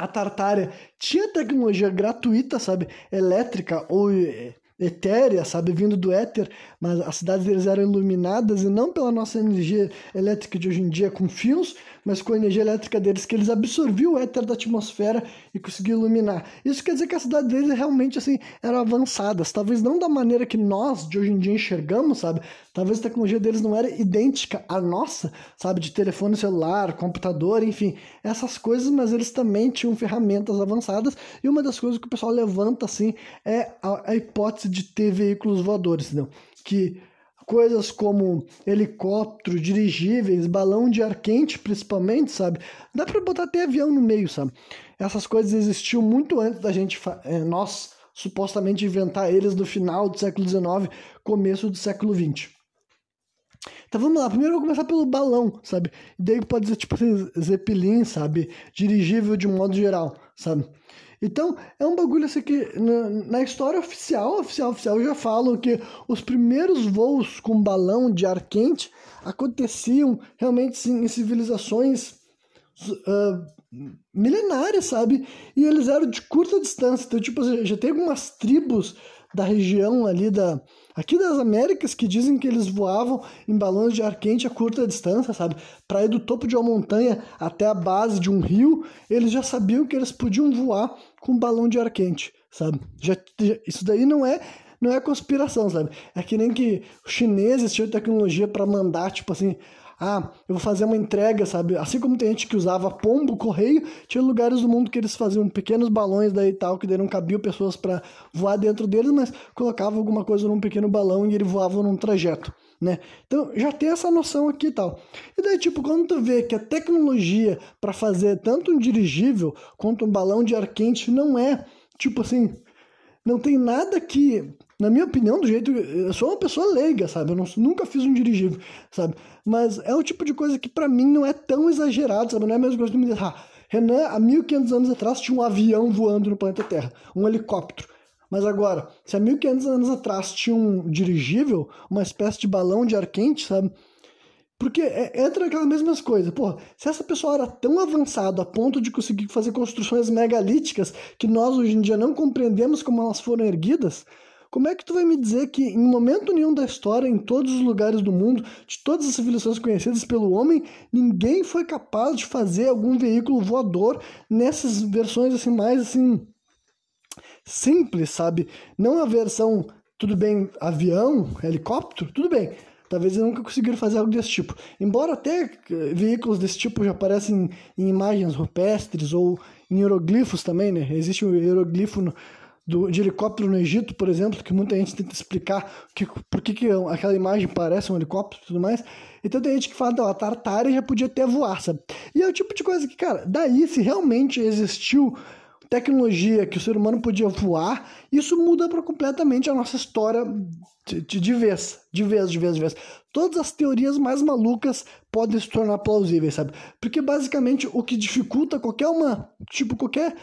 a Tartária tinha tecnologia gratuita, sabe, elétrica ou eh, etérea, sabe, vindo do éter, mas as cidades deles eram iluminadas e não pela nossa energia elétrica de hoje em dia com fios, mas com a energia elétrica deles, que eles absorviam o éter da atmosfera e conseguiam iluminar. Isso quer dizer que as cidades deles realmente assim eram avançadas, talvez não da maneira que nós de hoje em dia enxergamos, sabe? Talvez a tecnologia deles não era idêntica à nossa, sabe, de telefone celular, computador, enfim, essas coisas, mas eles também tinham ferramentas avançadas e uma das coisas que o pessoal levanta assim é a, a hipótese de ter veículos voadores, entendeu? Que coisas como helicóptero, dirigíveis, balão de ar quente, principalmente, sabe? Dá para botar até avião no meio, sabe? Essas coisas existiam muito antes da gente, é, nós supostamente inventar eles no final do século XIX, começo do século XX. Então vamos lá, primeiro eu vou começar pelo balão, sabe? E daí pode ser tipo Zeppelin, sabe? Dirigível de modo geral, sabe? Então, é um bagulho assim que na, na, história oficial, oficial, oficial, já falam que os primeiros voos com balão de ar quente aconteciam realmente sim, em civilizações uh, milenárias, sabe? E eles eram de curta distância. Então, tipo, já tem algumas tribos da região ali da aqui das Américas que dizem que eles voavam em balões de ar quente a curta distância, sabe? Para ir do topo de uma montanha até a base de um rio, eles já sabiam que eles podiam voar com um balão de ar quente, sabe? Já, já isso daí não é não é conspiração, sabe? É que nem que os chineses tinham tecnologia para mandar, tipo assim, ah, eu vou fazer uma entrega, sabe? Assim como tem gente que usava pombo, correio, tinha lugares do mundo que eles faziam pequenos balões daí e tal, que daí não cabiam pessoas para voar dentro deles, mas colocavam alguma coisa num pequeno balão e ele voava num trajeto, né? Então já tem essa noção aqui e tal. E daí, tipo, quando tu vê que a tecnologia para fazer tanto um dirigível quanto um balão de ar quente não é, tipo assim, não tem nada que na minha opinião, do jeito. Eu sou uma pessoa leiga, sabe? Eu não, nunca fiz um dirigível, sabe? Mas é o tipo de coisa que para mim não é tão exagerado, sabe? Não é a mesma coisa que me dizer, ah, Renan, há 1500 anos atrás tinha um avião voando no planeta Terra, um helicóptero. Mas agora, se há 1500 anos atrás tinha um dirigível, uma espécie de balão de ar quente, sabe? Porque é, entra aquelas mesmas coisas. Pô, se essa pessoa era tão avançada a ponto de conseguir fazer construções megalíticas que nós hoje em dia não compreendemos como elas foram erguidas, como é que tu vai me dizer que em momento nenhum da história, em todos os lugares do mundo, de todas as civilizações conhecidas pelo homem, ninguém foi capaz de fazer algum veículo voador nessas versões assim mais assim simples, sabe? Não a versão tudo bem avião, helicóptero, tudo bem. Talvez eles nunca conseguiram fazer algo desse tipo. Embora até veículos desse tipo já aparecem em imagens rupestres ou em hieroglifos também, né? Existe um hieroglifo no, do, de helicóptero no Egito, por exemplo, que muita gente tenta explicar que, por que, que aquela imagem parece um helicóptero e tudo mais. Então tem gente que fala, a tartária já podia até voar, sabe? E é o tipo de coisa que, cara, daí se realmente existiu tecnologia que o ser humano podia voar, isso muda para completamente a nossa história de, de, de, vez, de vez, de vez, de vez. Todas as teorias mais malucas podem se tornar plausíveis, sabe? Porque basicamente o que dificulta qualquer uma, tipo, qualquer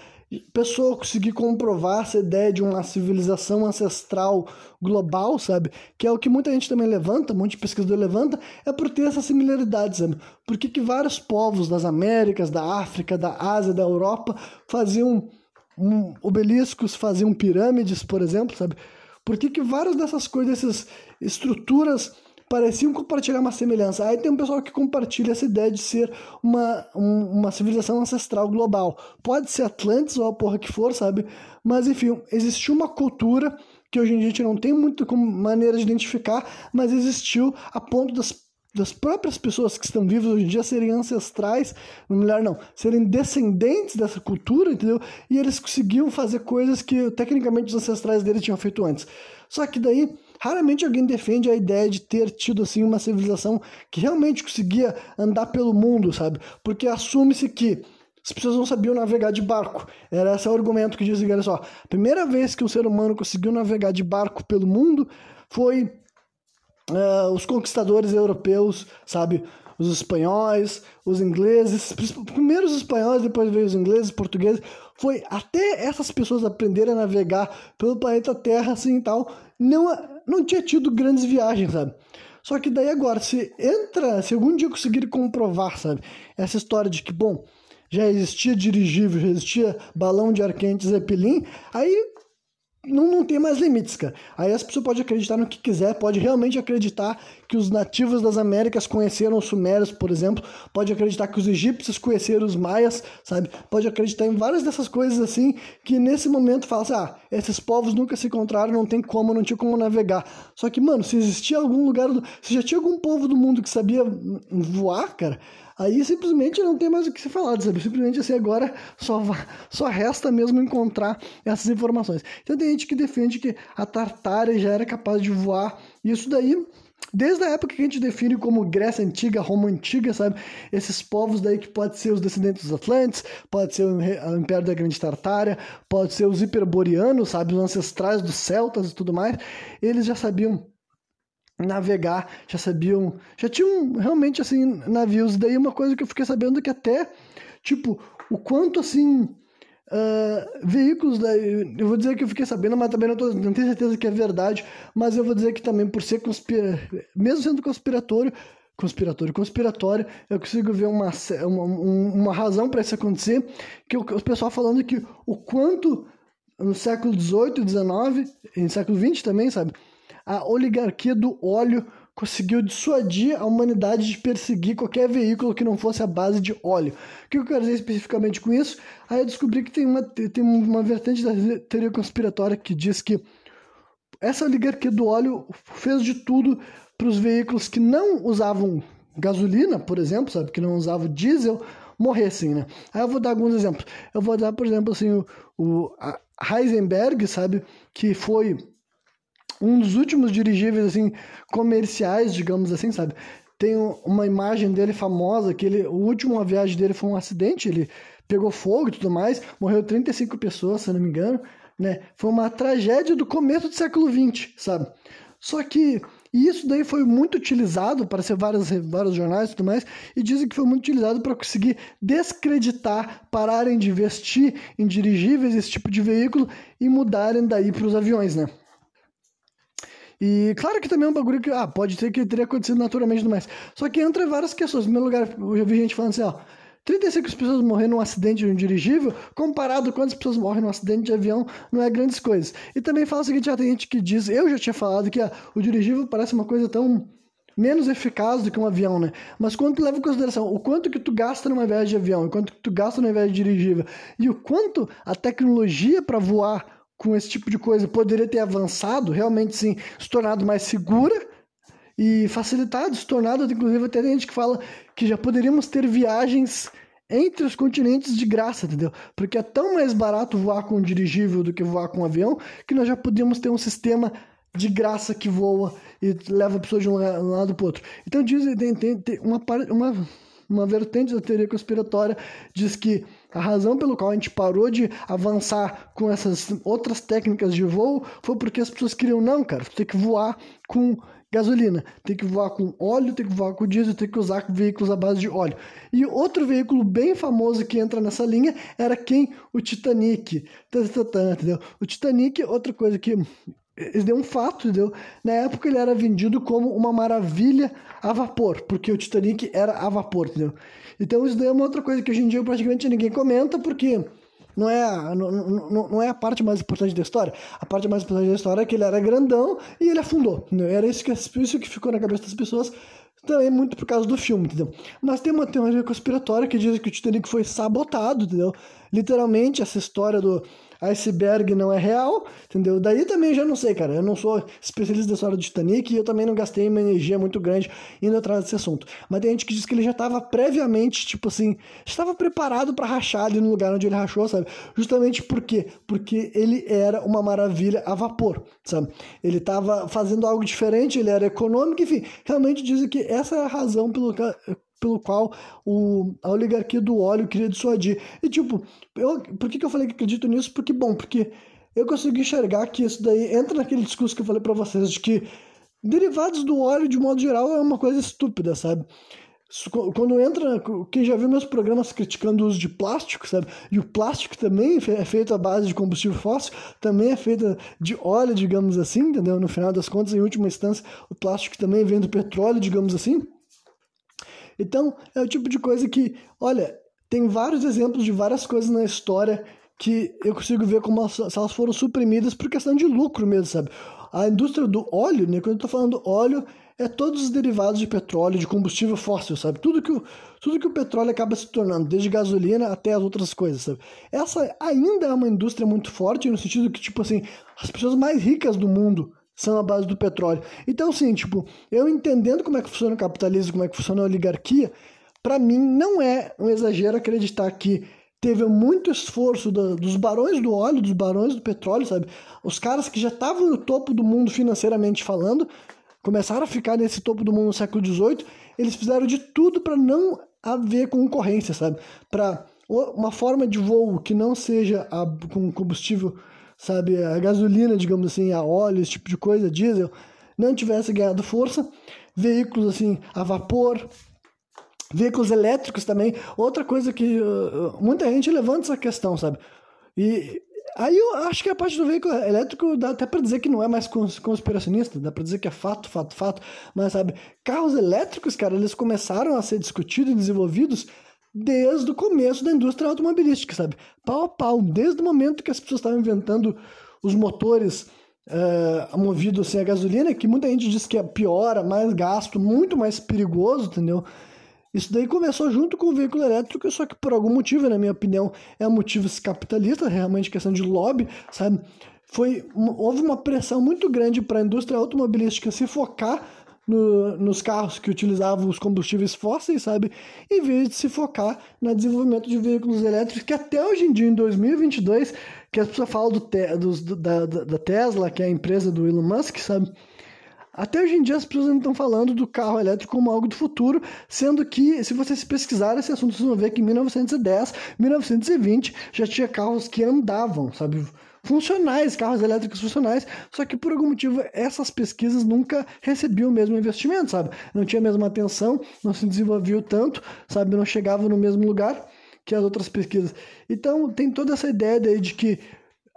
pessoa conseguir comprovar essa ideia de uma civilização ancestral global, sabe? Que é o que muita gente também levanta, um monte de pesquisador levanta, é por ter essa similaridade, sabe? Por que, que vários povos das Américas, da África, da Ásia, da Europa faziam um, obeliscos, faziam pirâmides, por exemplo, sabe? Por que, que várias dessas coisas, essas estruturas pareciam compartilhar uma semelhança. Aí tem um pessoal que compartilha essa ideia de ser uma, um, uma civilização ancestral global. Pode ser Atlantis ou a porra que for, sabe? Mas enfim, existiu uma cultura que hoje em dia a gente não tem muito como maneira de identificar, mas existiu a ponto das das próprias pessoas que estão vivas hoje em dia serem ancestrais, melhor não, serem descendentes dessa cultura, entendeu? E eles conseguiam fazer coisas que tecnicamente os ancestrais deles tinham feito antes. Só que daí Raramente alguém defende a ideia de ter tido assim uma civilização que realmente conseguia andar pelo mundo, sabe? Porque assume-se que as pessoas não sabiam navegar de barco. Era esse o argumento que dizem, olha só, a primeira vez que um ser humano conseguiu navegar de barco pelo mundo foi uh, os conquistadores europeus, sabe? Os espanhóis, os ingleses, primeiro os espanhóis, depois veio os ingleses, portugueses. Foi até essas pessoas aprenderem a navegar pelo planeta Terra, assim e tal, não, não tinha tido grandes viagens, sabe? Só que daí agora, se entra, se algum dia conseguir comprovar, sabe, essa história de que, bom, já existia dirigível, já existia balão de ar quente Zeppelin, aí não, não tem mais limites, cara. Aí as pessoas podem acreditar no que quiser, pode realmente acreditar que os nativos das Américas conheceram os sumérios, por exemplo, pode acreditar que os egípcios conheceram os maias, sabe? Pode acreditar em várias dessas coisas assim, que nesse momento fala assim, ah, esses povos nunca se encontraram, não tem como, não tinha como navegar. Só que, mano, se existia algum lugar, do... se já tinha algum povo do mundo que sabia voar, cara, Aí simplesmente não tem mais o que se falar, sabe? Simplesmente assim, agora só, só resta mesmo encontrar essas informações. Então tem gente que defende que a Tartária já era capaz de voar. E isso daí Desde a época que a gente define como Grécia Antiga, Roma Antiga, sabe? Esses povos daí que pode ser os descendentes dos Atlantes, pode ser o Império da Grande Tartária, pode ser os Hiperboreanos, sabe? Os ancestrais dos Celtas e tudo mais. Eles já sabiam navegar, já sabiam, já tinham realmente assim navios. Daí uma coisa que eu fiquei sabendo que até tipo o quanto assim uh, veículos, daí, eu vou dizer que eu fiquei sabendo, mas também não, tô, não tenho certeza que é verdade, mas eu vou dizer que também por ser conspira, mesmo sendo conspiratório, conspiratório, conspiratório, eu consigo ver uma, uma, uma razão para isso acontecer, que o, o pessoal falando que o quanto no século XVIII XIX, no século XX também, sabe? A oligarquia do óleo conseguiu dissuadir a humanidade de perseguir qualquer veículo que não fosse a base de óleo. O que eu quero dizer especificamente com isso? Aí eu descobri que tem uma, tem uma vertente da teoria conspiratória que diz que essa oligarquia do óleo fez de tudo para os veículos que não usavam gasolina, por exemplo, sabe, que não usavam diesel, morressem, né? Aí eu vou dar alguns exemplos. Eu vou dar, por exemplo, assim, o, o Heisenberg, sabe, que foi um dos últimos dirigíveis assim comerciais, digamos assim, sabe? Tem uma imagem dele famosa que ele, o último viagem dele foi um acidente, ele pegou fogo e tudo mais, morreu 35 pessoas, se não me engano, né? Foi uma tragédia do começo do século XX, sabe? Só que isso daí foi muito utilizado para ser vários, vários jornais e tudo mais, e dizem que foi muito utilizado para conseguir descreditar, pararem de investir em dirigíveis, esse tipo de veículo, e mudarem daí para os aviões, né? E claro que também é um bagulho que, ah, pode ser que teria acontecido naturalmente mais. Só que entra várias questões. No primeiro lugar, eu já vi gente falando assim, ó, 35 pessoas morreram num acidente de um dirigível, comparado com quantas pessoas morrem num acidente de avião, não é grandes coisas. E também fala o seguinte, já tem gente que diz, eu já tinha falado que ah, o dirigível parece uma coisa tão menos eficaz do que um avião, né? Mas quando tu leva em consideração o quanto que tu gasta numa viagem de avião, o quanto que tu gasta numa viagem de dirigível, e o quanto a tecnologia para voar com esse tipo de coisa poderia ter avançado, realmente sim, se tornado mais segura e facilitado, se tornado, inclusive até tem gente que fala que já poderíamos ter viagens entre os continentes de graça, entendeu? Porque é tão mais barato voar com um dirigível do que voar com um avião, que nós já podíamos ter um sistema de graça que voa e leva pessoas de um lado para o outro. Então dizem tem, tem, tem uma, uma, uma vertente da teoria conspiratória diz que a razão pelo qual a gente parou de avançar com essas outras técnicas de voo foi porque as pessoas queriam, não, cara, tem que voar com gasolina, tem que voar com óleo, tem que voar com diesel, tem que usar veículos à base de óleo. E outro veículo bem famoso que entra nessa linha era quem? O Titanic. Entendeu? O Titanic, outra coisa que deu um fato, entendeu? Na época ele era vendido como uma maravilha a vapor, porque o Titanic era a vapor, entendeu? Então isso daí é uma outra coisa que hoje em dia praticamente ninguém comenta, porque não é, a, não, não, não é a parte mais importante da história. A parte mais importante da história é que ele era grandão e ele afundou. Era isso que, isso que ficou na cabeça das pessoas, também muito por causa do filme, entendeu? Mas tem uma teoria conspiratória que diz que o Titanic foi sabotado, entendeu? Literalmente, essa história do iceberg não é real, entendeu? Daí também já não sei, cara. Eu não sou especialista da história do Titanic e eu também não gastei uma energia muito grande indo atrás desse assunto. Mas tem gente que diz que ele já estava previamente, tipo assim, estava preparado para rachar ali no lugar onde ele rachou, sabe? Justamente por quê? Porque ele era uma maravilha a vapor, sabe? Ele estava fazendo algo diferente, ele era econômico, enfim. Realmente dizem que essa é a razão pelo pelo qual o, a oligarquia do óleo queria dissuadir. E tipo, eu, por que, que eu falei que acredito nisso? Porque, bom, porque eu consigo enxergar que isso daí entra naquele discurso que eu falei para vocês de que derivados do óleo, de modo geral, é uma coisa estúpida, sabe? Quando entra, quem já viu meus programas criticando o uso de plástico, sabe? E o plástico também é feito à base de combustível fóssil, também é feito de óleo, digamos assim, entendeu? No final das contas, em última instância, o plástico também vem do petróleo, digamos assim. Então, é o tipo de coisa que, olha, tem vários exemplos de várias coisas na história que eu consigo ver como elas, elas foram suprimidas por questão de lucro mesmo, sabe? A indústria do óleo, né, quando eu tô falando óleo, é todos os derivados de petróleo, de combustível fóssil, sabe? Tudo que o, tudo que o petróleo acaba se tornando, desde gasolina até as outras coisas, sabe? Essa ainda é uma indústria muito forte, no sentido que, tipo assim, as pessoas mais ricas do mundo são a base do petróleo. Então, sim, tipo, eu entendendo como é que funciona o capitalismo, como é que funciona a oligarquia, para mim não é um exagero acreditar que teve muito esforço do, dos barões do óleo, dos barões do petróleo, sabe? Os caras que já estavam no topo do mundo financeiramente falando, começaram a ficar nesse topo do mundo no século XVIII, eles fizeram de tudo para não haver concorrência, sabe? Para uma forma de voo que não seja a, com combustível sabe, a gasolina, digamos assim, a óleo, esse tipo de coisa, diesel, não tivesse ganhado força, veículos assim a vapor, veículos elétricos também, outra coisa que uh, muita gente levanta essa questão, sabe? E aí eu acho que a parte do veículo elétrico dá até para dizer que não é mais conspiracionista, dá para dizer que é fato, fato, fato, mas sabe, carros elétricos, cara, eles começaram a ser discutidos e desenvolvidos desde o começo da indústria automobilística, sabe? Pau a pau, desde o momento que as pessoas estavam inventando os motores uh, movidos assim, a gasolina, que muita gente diz que é pior, mais gasto, muito mais perigoso, entendeu? Isso daí começou junto com o veículo elétrico, só que por algum motivo, na minha opinião, é um motivo capitalista, realmente questão de lobby, sabe? Foi, houve uma pressão muito grande para a indústria automobilística se focar no, nos carros que utilizavam os combustíveis fósseis, sabe? Em vez de se focar no desenvolvimento de veículos elétricos, que até hoje em dia, em 2022, que as pessoas falam do, do da, da Tesla, que é a empresa do Elon Musk, sabe? Até hoje em dia as pessoas ainda estão falando do carro elétrico como algo do futuro, sendo que, se vocês pesquisarem esse assunto, vocês vão ver que em 1910, 1920 já tinha carros que andavam, sabe? Funcionais, carros elétricos funcionais, só que por algum motivo essas pesquisas nunca recebiam o mesmo investimento, sabe? Não tinha a mesma atenção, não se desenvolveu tanto, sabe? Não chegava no mesmo lugar que as outras pesquisas. Então tem toda essa ideia daí de que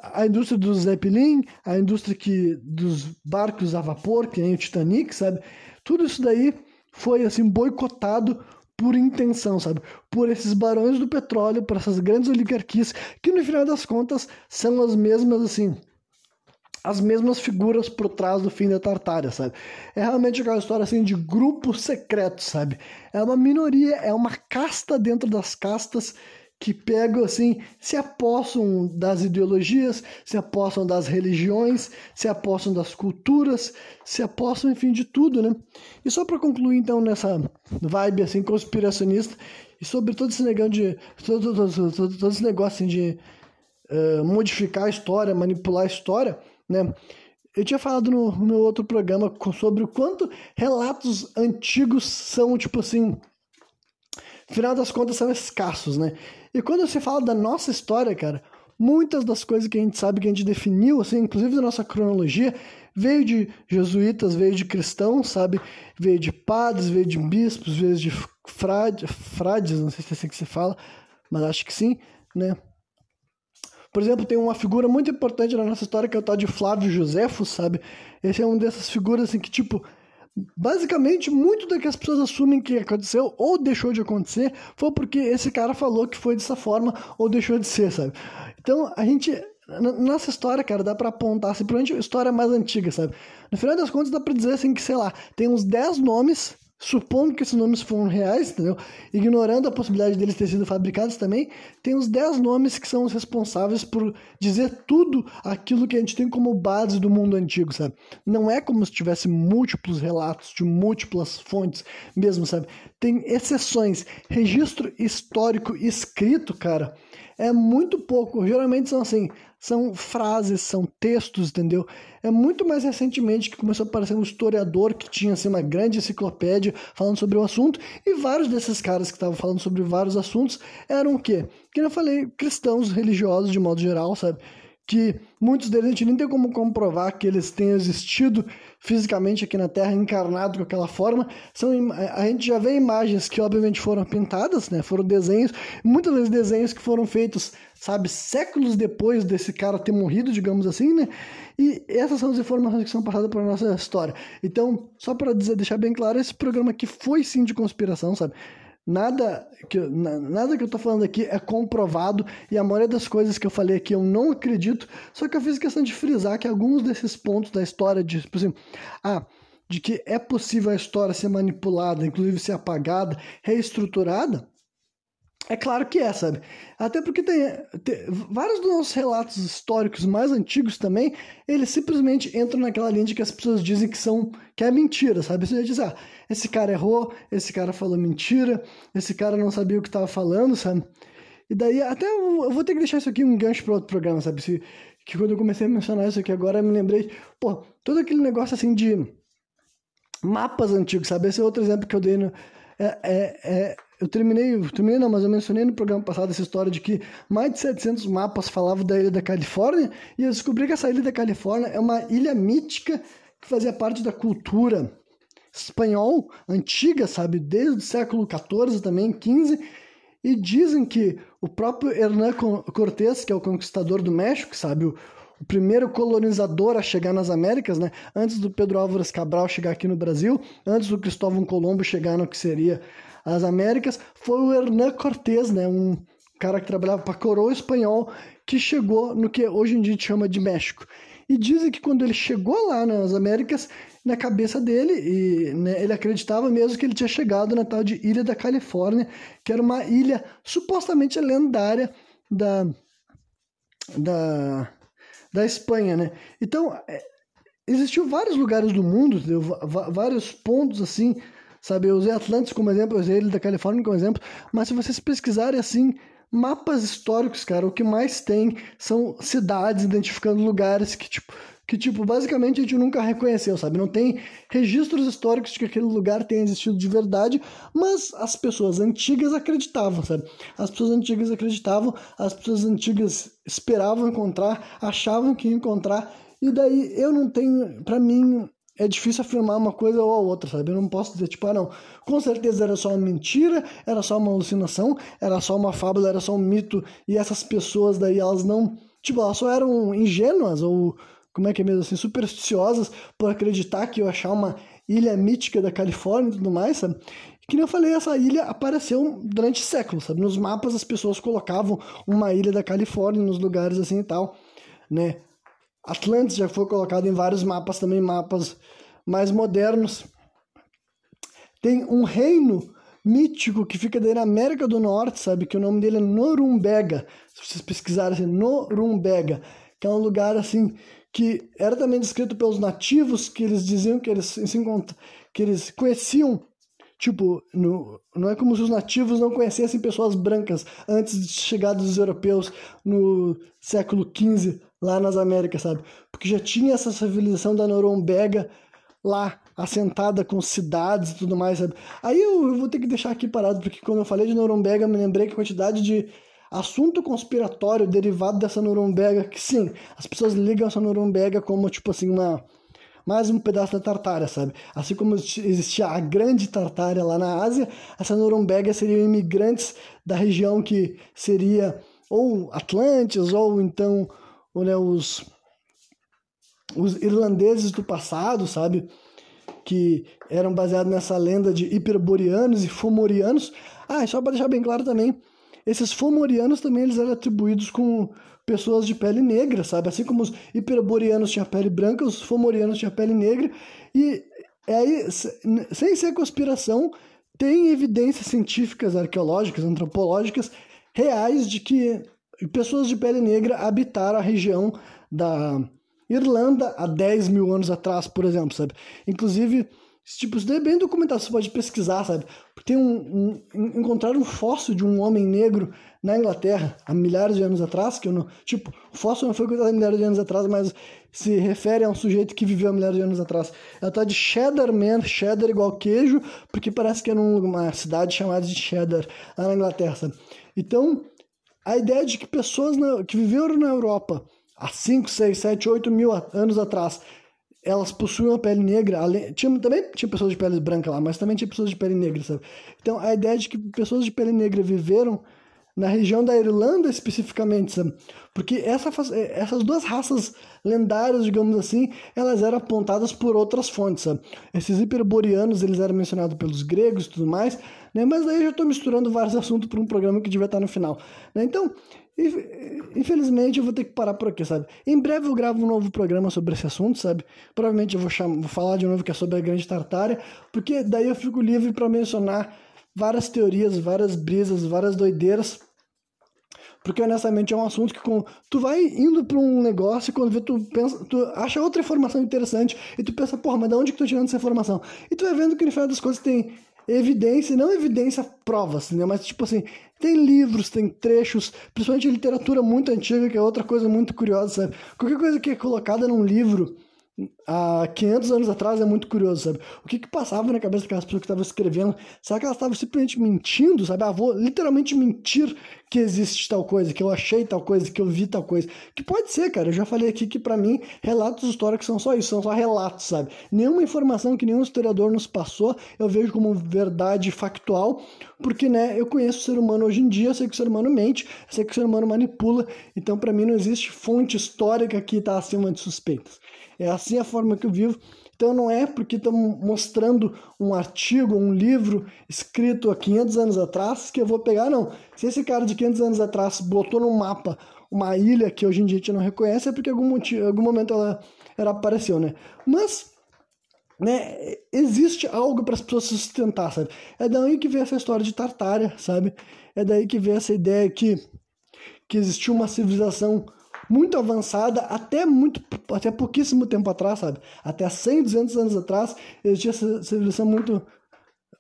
a indústria do Zeppelin, a indústria que, dos barcos a vapor, que nem o Titanic, sabe? Tudo isso daí foi assim boicotado por intenção, sabe? Por esses barões do petróleo, por essas grandes oligarquias, que no final das contas são as mesmas, assim, as mesmas figuras por trás do fim da Tartária, sabe? É realmente aquela história assim de grupo secreto, sabe? É uma minoria, é uma casta dentro das castas que pegam assim, se apossam das ideologias, se apossam das religiões, se apossam das culturas, se apossam, enfim, de tudo, né? E só para concluir, então, nessa vibe assim conspiracionista e sobre todo esse negócio de todo, todo, todo, todo esse negócio assim, de uh, modificar a história, manipular a história, né? Eu tinha falado no meu outro programa sobre o quanto relatos antigos são, tipo assim, final das contas são escassos, né? E quando você fala da nossa história, cara, muitas das coisas que a gente sabe que a gente definiu, assim, inclusive da nossa cronologia, veio de jesuítas, veio de cristãos, sabe? Veio de padres, veio de bispos, veio de frade, frades, não sei se é assim que se fala, mas acho que sim, né? Por exemplo, tem uma figura muito importante na nossa história que é o tal de Flávio Josefo, sabe? Esse é uma dessas figuras assim que, tipo, basicamente, muito do que as pessoas assumem que aconteceu ou deixou de acontecer foi porque esse cara falou que foi dessa forma ou deixou de ser, sabe? Então, a gente. Nossa história, cara, dá para apontar, assim, a história mais antiga, sabe? No final das contas, dá pra dizer, assim, que, sei lá, tem uns 10 nomes supondo que esses nomes foram reais, entendeu? Ignorando a possibilidade deles terem sido fabricados também, tem os 10 nomes que são os responsáveis por dizer tudo aquilo que a gente tem como base do mundo antigo, sabe? Não é como se tivesse múltiplos relatos de múltiplas fontes mesmo, sabe? Tem exceções. Registro histórico escrito, cara, é muito pouco. Geralmente são assim, são frases, são textos, entendeu? É muito mais recentemente que começou a aparecer um historiador que tinha assim, uma grande enciclopédia falando sobre o assunto, e vários desses caras que estavam falando sobre vários assuntos eram o quê? Que eu falei, cristãos religiosos de modo geral, sabe? Que muitos deles a gente nem tem como comprovar que eles tenham existido fisicamente aqui na Terra, encarnado com aquela forma. São, a gente já vê imagens que obviamente foram pintadas, né? Foram desenhos, muitas vezes desenhos que foram feitos sabe, séculos depois desse cara ter morrido, digamos assim, né? E essas são as informações que são passadas para nossa história. Então, só para deixar bem claro, esse programa aqui foi sim de conspiração, sabe? Nada que, nada que eu tô falando aqui é comprovado e a maioria das coisas que eu falei aqui eu não acredito, só que eu fiz questão de frisar que alguns desses pontos da história, de, tipo assim, ah, de que é possível a história ser manipulada, inclusive ser apagada, reestruturada, é claro que é, sabe? Até porque tem, tem, vários dos nossos relatos históricos mais antigos também, eles simplesmente entram naquela linha de que as pessoas dizem que são que é mentira, sabe? Você diz, ah, esse cara errou, esse cara falou mentira, esse cara não sabia o que estava falando, sabe? E daí até eu, eu, vou ter que deixar isso aqui um gancho para outro programa, sabe? Se, que quando eu comecei a mencionar isso aqui agora, eu me lembrei, pô, todo aquele negócio assim de mapas antigos, sabe? Esse é outro exemplo que eu dei no é, é, é eu terminei, terminei não, mas eu mencionei no programa passado essa história de que mais de 700 mapas falavam da ilha da Califórnia e eu descobri que essa ilha da Califórnia é uma ilha mítica que fazia parte da cultura espanhol antiga, sabe, desde o século XIV também, XV, e dizem que o próprio Hernán Cortés, que é o conquistador do México, sabe, o, o primeiro colonizador a chegar nas Américas, né? Antes do Pedro Álvares Cabral chegar aqui no Brasil, antes do Cristóvão Colombo chegar no que seria as Américas, foi o Hernán Cortés, né? Um cara que trabalhava para a coroa espanhol, que chegou no que hoje em dia a gente chama de México. E dizem que quando ele chegou lá nas Américas, na cabeça dele, e né, ele acreditava mesmo que ele tinha chegado na tal de Ilha da Califórnia, que era uma ilha supostamente lendária da, da, da Espanha, né? Então, é, existiu vários lugares do mundo, vários pontos assim, sabe? Eu usei Atlantis como exemplo, eu usei ele da Califórnia como exemplo, mas se vocês pesquisarem assim, mapas históricos, cara, o que mais tem são cidades identificando lugares que, tipo, que, tipo, basicamente a gente nunca reconheceu, sabe? Não tem registros históricos de que aquele lugar tenha existido de verdade, mas as pessoas antigas acreditavam, sabe? As pessoas antigas acreditavam, as pessoas antigas esperavam encontrar, achavam que ia encontrar, e daí eu não tenho, para mim, é difícil afirmar uma coisa ou a outra, sabe? Eu não posso dizer, tipo, ah, não, com certeza era só uma mentira, era só uma alucinação, era só uma fábula, era só um mito, e essas pessoas daí, elas não, tipo, elas só eram ingênuas ou como é que é mesmo assim, supersticiosas por acreditar que eu achar uma ilha mítica da Califórnia e tudo mais, sabe? Que nem eu falei, essa ilha apareceu durante séculos, sabe? Nos mapas as pessoas colocavam uma ilha da Califórnia nos lugares assim e tal, né? Atlantis já foi colocado em vários mapas também, mapas mais modernos. Tem um reino mítico que fica daí na América do Norte, sabe? Que o nome dele é Norumbega. Se vocês pesquisarem assim, Norumbega, que é um lugar assim que era também descrito pelos nativos, que eles diziam que eles se que eles conheciam Tipo, no, não é como se os nativos não conhecessem pessoas brancas antes de chegar dos europeus no século XV lá nas Américas, sabe? Porque já tinha essa civilização da Norumbega lá, assentada com cidades e tudo mais, sabe? Aí eu, eu vou ter que deixar aqui parado, porque quando eu falei de Norumbega, me lembrei que a quantidade de assunto conspiratório derivado dessa Norumbega, que sim, as pessoas ligam essa Norumbega como, tipo assim, uma mais um pedaço da Tartária, sabe? Assim como existia a grande Tartária lá na Ásia, essa Norumbega seriam imigrantes da região que seria ou Atlantes, ou então né, os, os irlandeses do passado, sabe? Que eram baseados nessa lenda de hiperboreanos e fomorianos. Ah, só para deixar bem claro também, esses fomorianos também eles eram atribuídos com pessoas de pele negra, sabe? Assim como os hiperboreanos tinham pele branca, os fomorianos tinham pele negra. E aí, sem ser conspiração, tem evidências científicas, arqueológicas, antropológicas reais de que pessoas de pele negra habitaram a região da Irlanda há 10 mil anos atrás, por exemplo, sabe? Inclusive, tipo, isso é bem documentado, você pode pesquisar, sabe? Tem um, um, encontraram um fóssil de um homem negro na Inglaterra há milhares de anos atrás, que eu não, tipo, o fóssil não foi coisa há milhares de anos atrás, mas se refere a um sujeito que viveu há milhares de anos atrás. Ela tá de Cheddar Man, Cheddar igual queijo, porque parece que era uma cidade chamada de Cheddar, lá na Inglaterra, sabe? Então, a ideia de que pessoas na, que viveram na Europa há 5, 6, 7, 8 mil anos atrás elas possuem uma pele negra. Além, tinha, também tinha pessoas de pele branca lá, mas também tinha pessoas de pele negra, sabe? Então a ideia de que pessoas de pele negra viveram na região da Irlanda especificamente, sabe? Porque essa, é, essas duas raças lendárias, digamos assim, elas eram apontadas por outras fontes, sabe? Esses hiperboreanos, eles eram mencionados pelos gregos e tudo mais, né? Mas daí eu já estou misturando vários assuntos para um programa que devia estar no final, né? Então, infelizmente eu vou ter que parar por aqui, sabe? Em breve eu gravo um novo programa sobre esse assunto, sabe? Provavelmente eu vou, vou falar de novo que é sobre a Grande Tartária, porque daí eu fico livre para mencionar várias teorias, várias brisas, várias doideiras. Porque honestamente é um assunto que com, tu vai indo para um negócio e quando vê, tu pensa, tu acha outra informação interessante e tu pensa, porra, mas de onde que tá tirando essa informação? E tu vai vendo que no final das coisas tem evidência, não evidência provas, né? Mas tipo assim, tem livros, tem trechos, principalmente literatura muito antiga, que é outra coisa muito curiosa, sabe? Qualquer coisa que é colocada num livro há 500 anos atrás é muito curioso, sabe? O que que passava na cabeça daquelas pessoas que estavam escrevendo? Será que elas estavam simplesmente mentindo, sabe? Ah, vou literalmente mentir que existe tal coisa, que eu achei tal coisa, que eu vi tal coisa. Que pode ser, cara. Eu já falei aqui que para mim relatos históricos são só isso, são só relatos, sabe? Nenhuma informação que nenhum historiador nos passou eu vejo como verdade factual, porque, né, eu conheço o ser humano hoje em dia, eu sei que o ser humano mente, eu sei que o ser humano manipula, então para mim não existe fonte histórica que está acima de suspeitas. É assim a forma que eu vivo. Então não é porque estamos mostrando um artigo, um livro escrito há 500 anos atrás que eu vou pegar, não. Se esse cara de 500 anos atrás botou no mapa uma ilha que hoje em dia a gente não reconhece, é porque algum, algum momento ela, ela apareceu, né? Mas né, existe algo para as pessoas se sustentar, sabe? É daí que vem essa história de Tartária, sabe? É daí que vem essa ideia que, que existiu uma civilização muito avançada até muito até pouquíssimo tempo atrás, sabe? Até 100, 200 anos atrás, existia essa civilização muito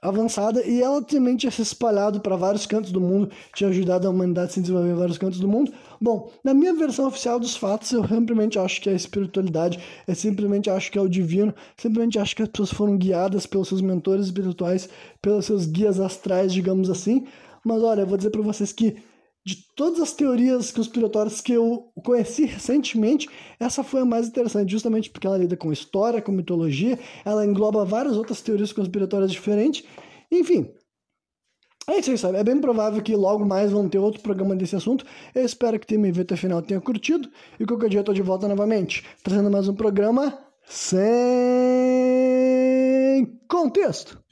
avançada e ela também tinha se espalhado para vários cantos do mundo, tinha ajudado a humanidade a se desenvolver em vários cantos do mundo. Bom, na minha versão oficial dos fatos, eu simplesmente acho que é a espiritualidade, eu simplesmente acho que é o divino, simplesmente acho que as pessoas foram guiadas pelos seus mentores espirituais, pelos seus guias astrais, digamos assim. Mas olha, eu vou dizer para vocês que de todas as teorias conspiratórias que eu conheci recentemente, essa foi a mais interessante, justamente porque ela lida com história, com mitologia, ela engloba várias outras teorias conspiratórias diferentes. Enfim, é isso aí, sabe? É bem provável que logo mais vão ter outro programa desse assunto. Eu espero que me até final tenha curtido. E qualquer dia eu tô de volta novamente, trazendo mais um programa sem contexto.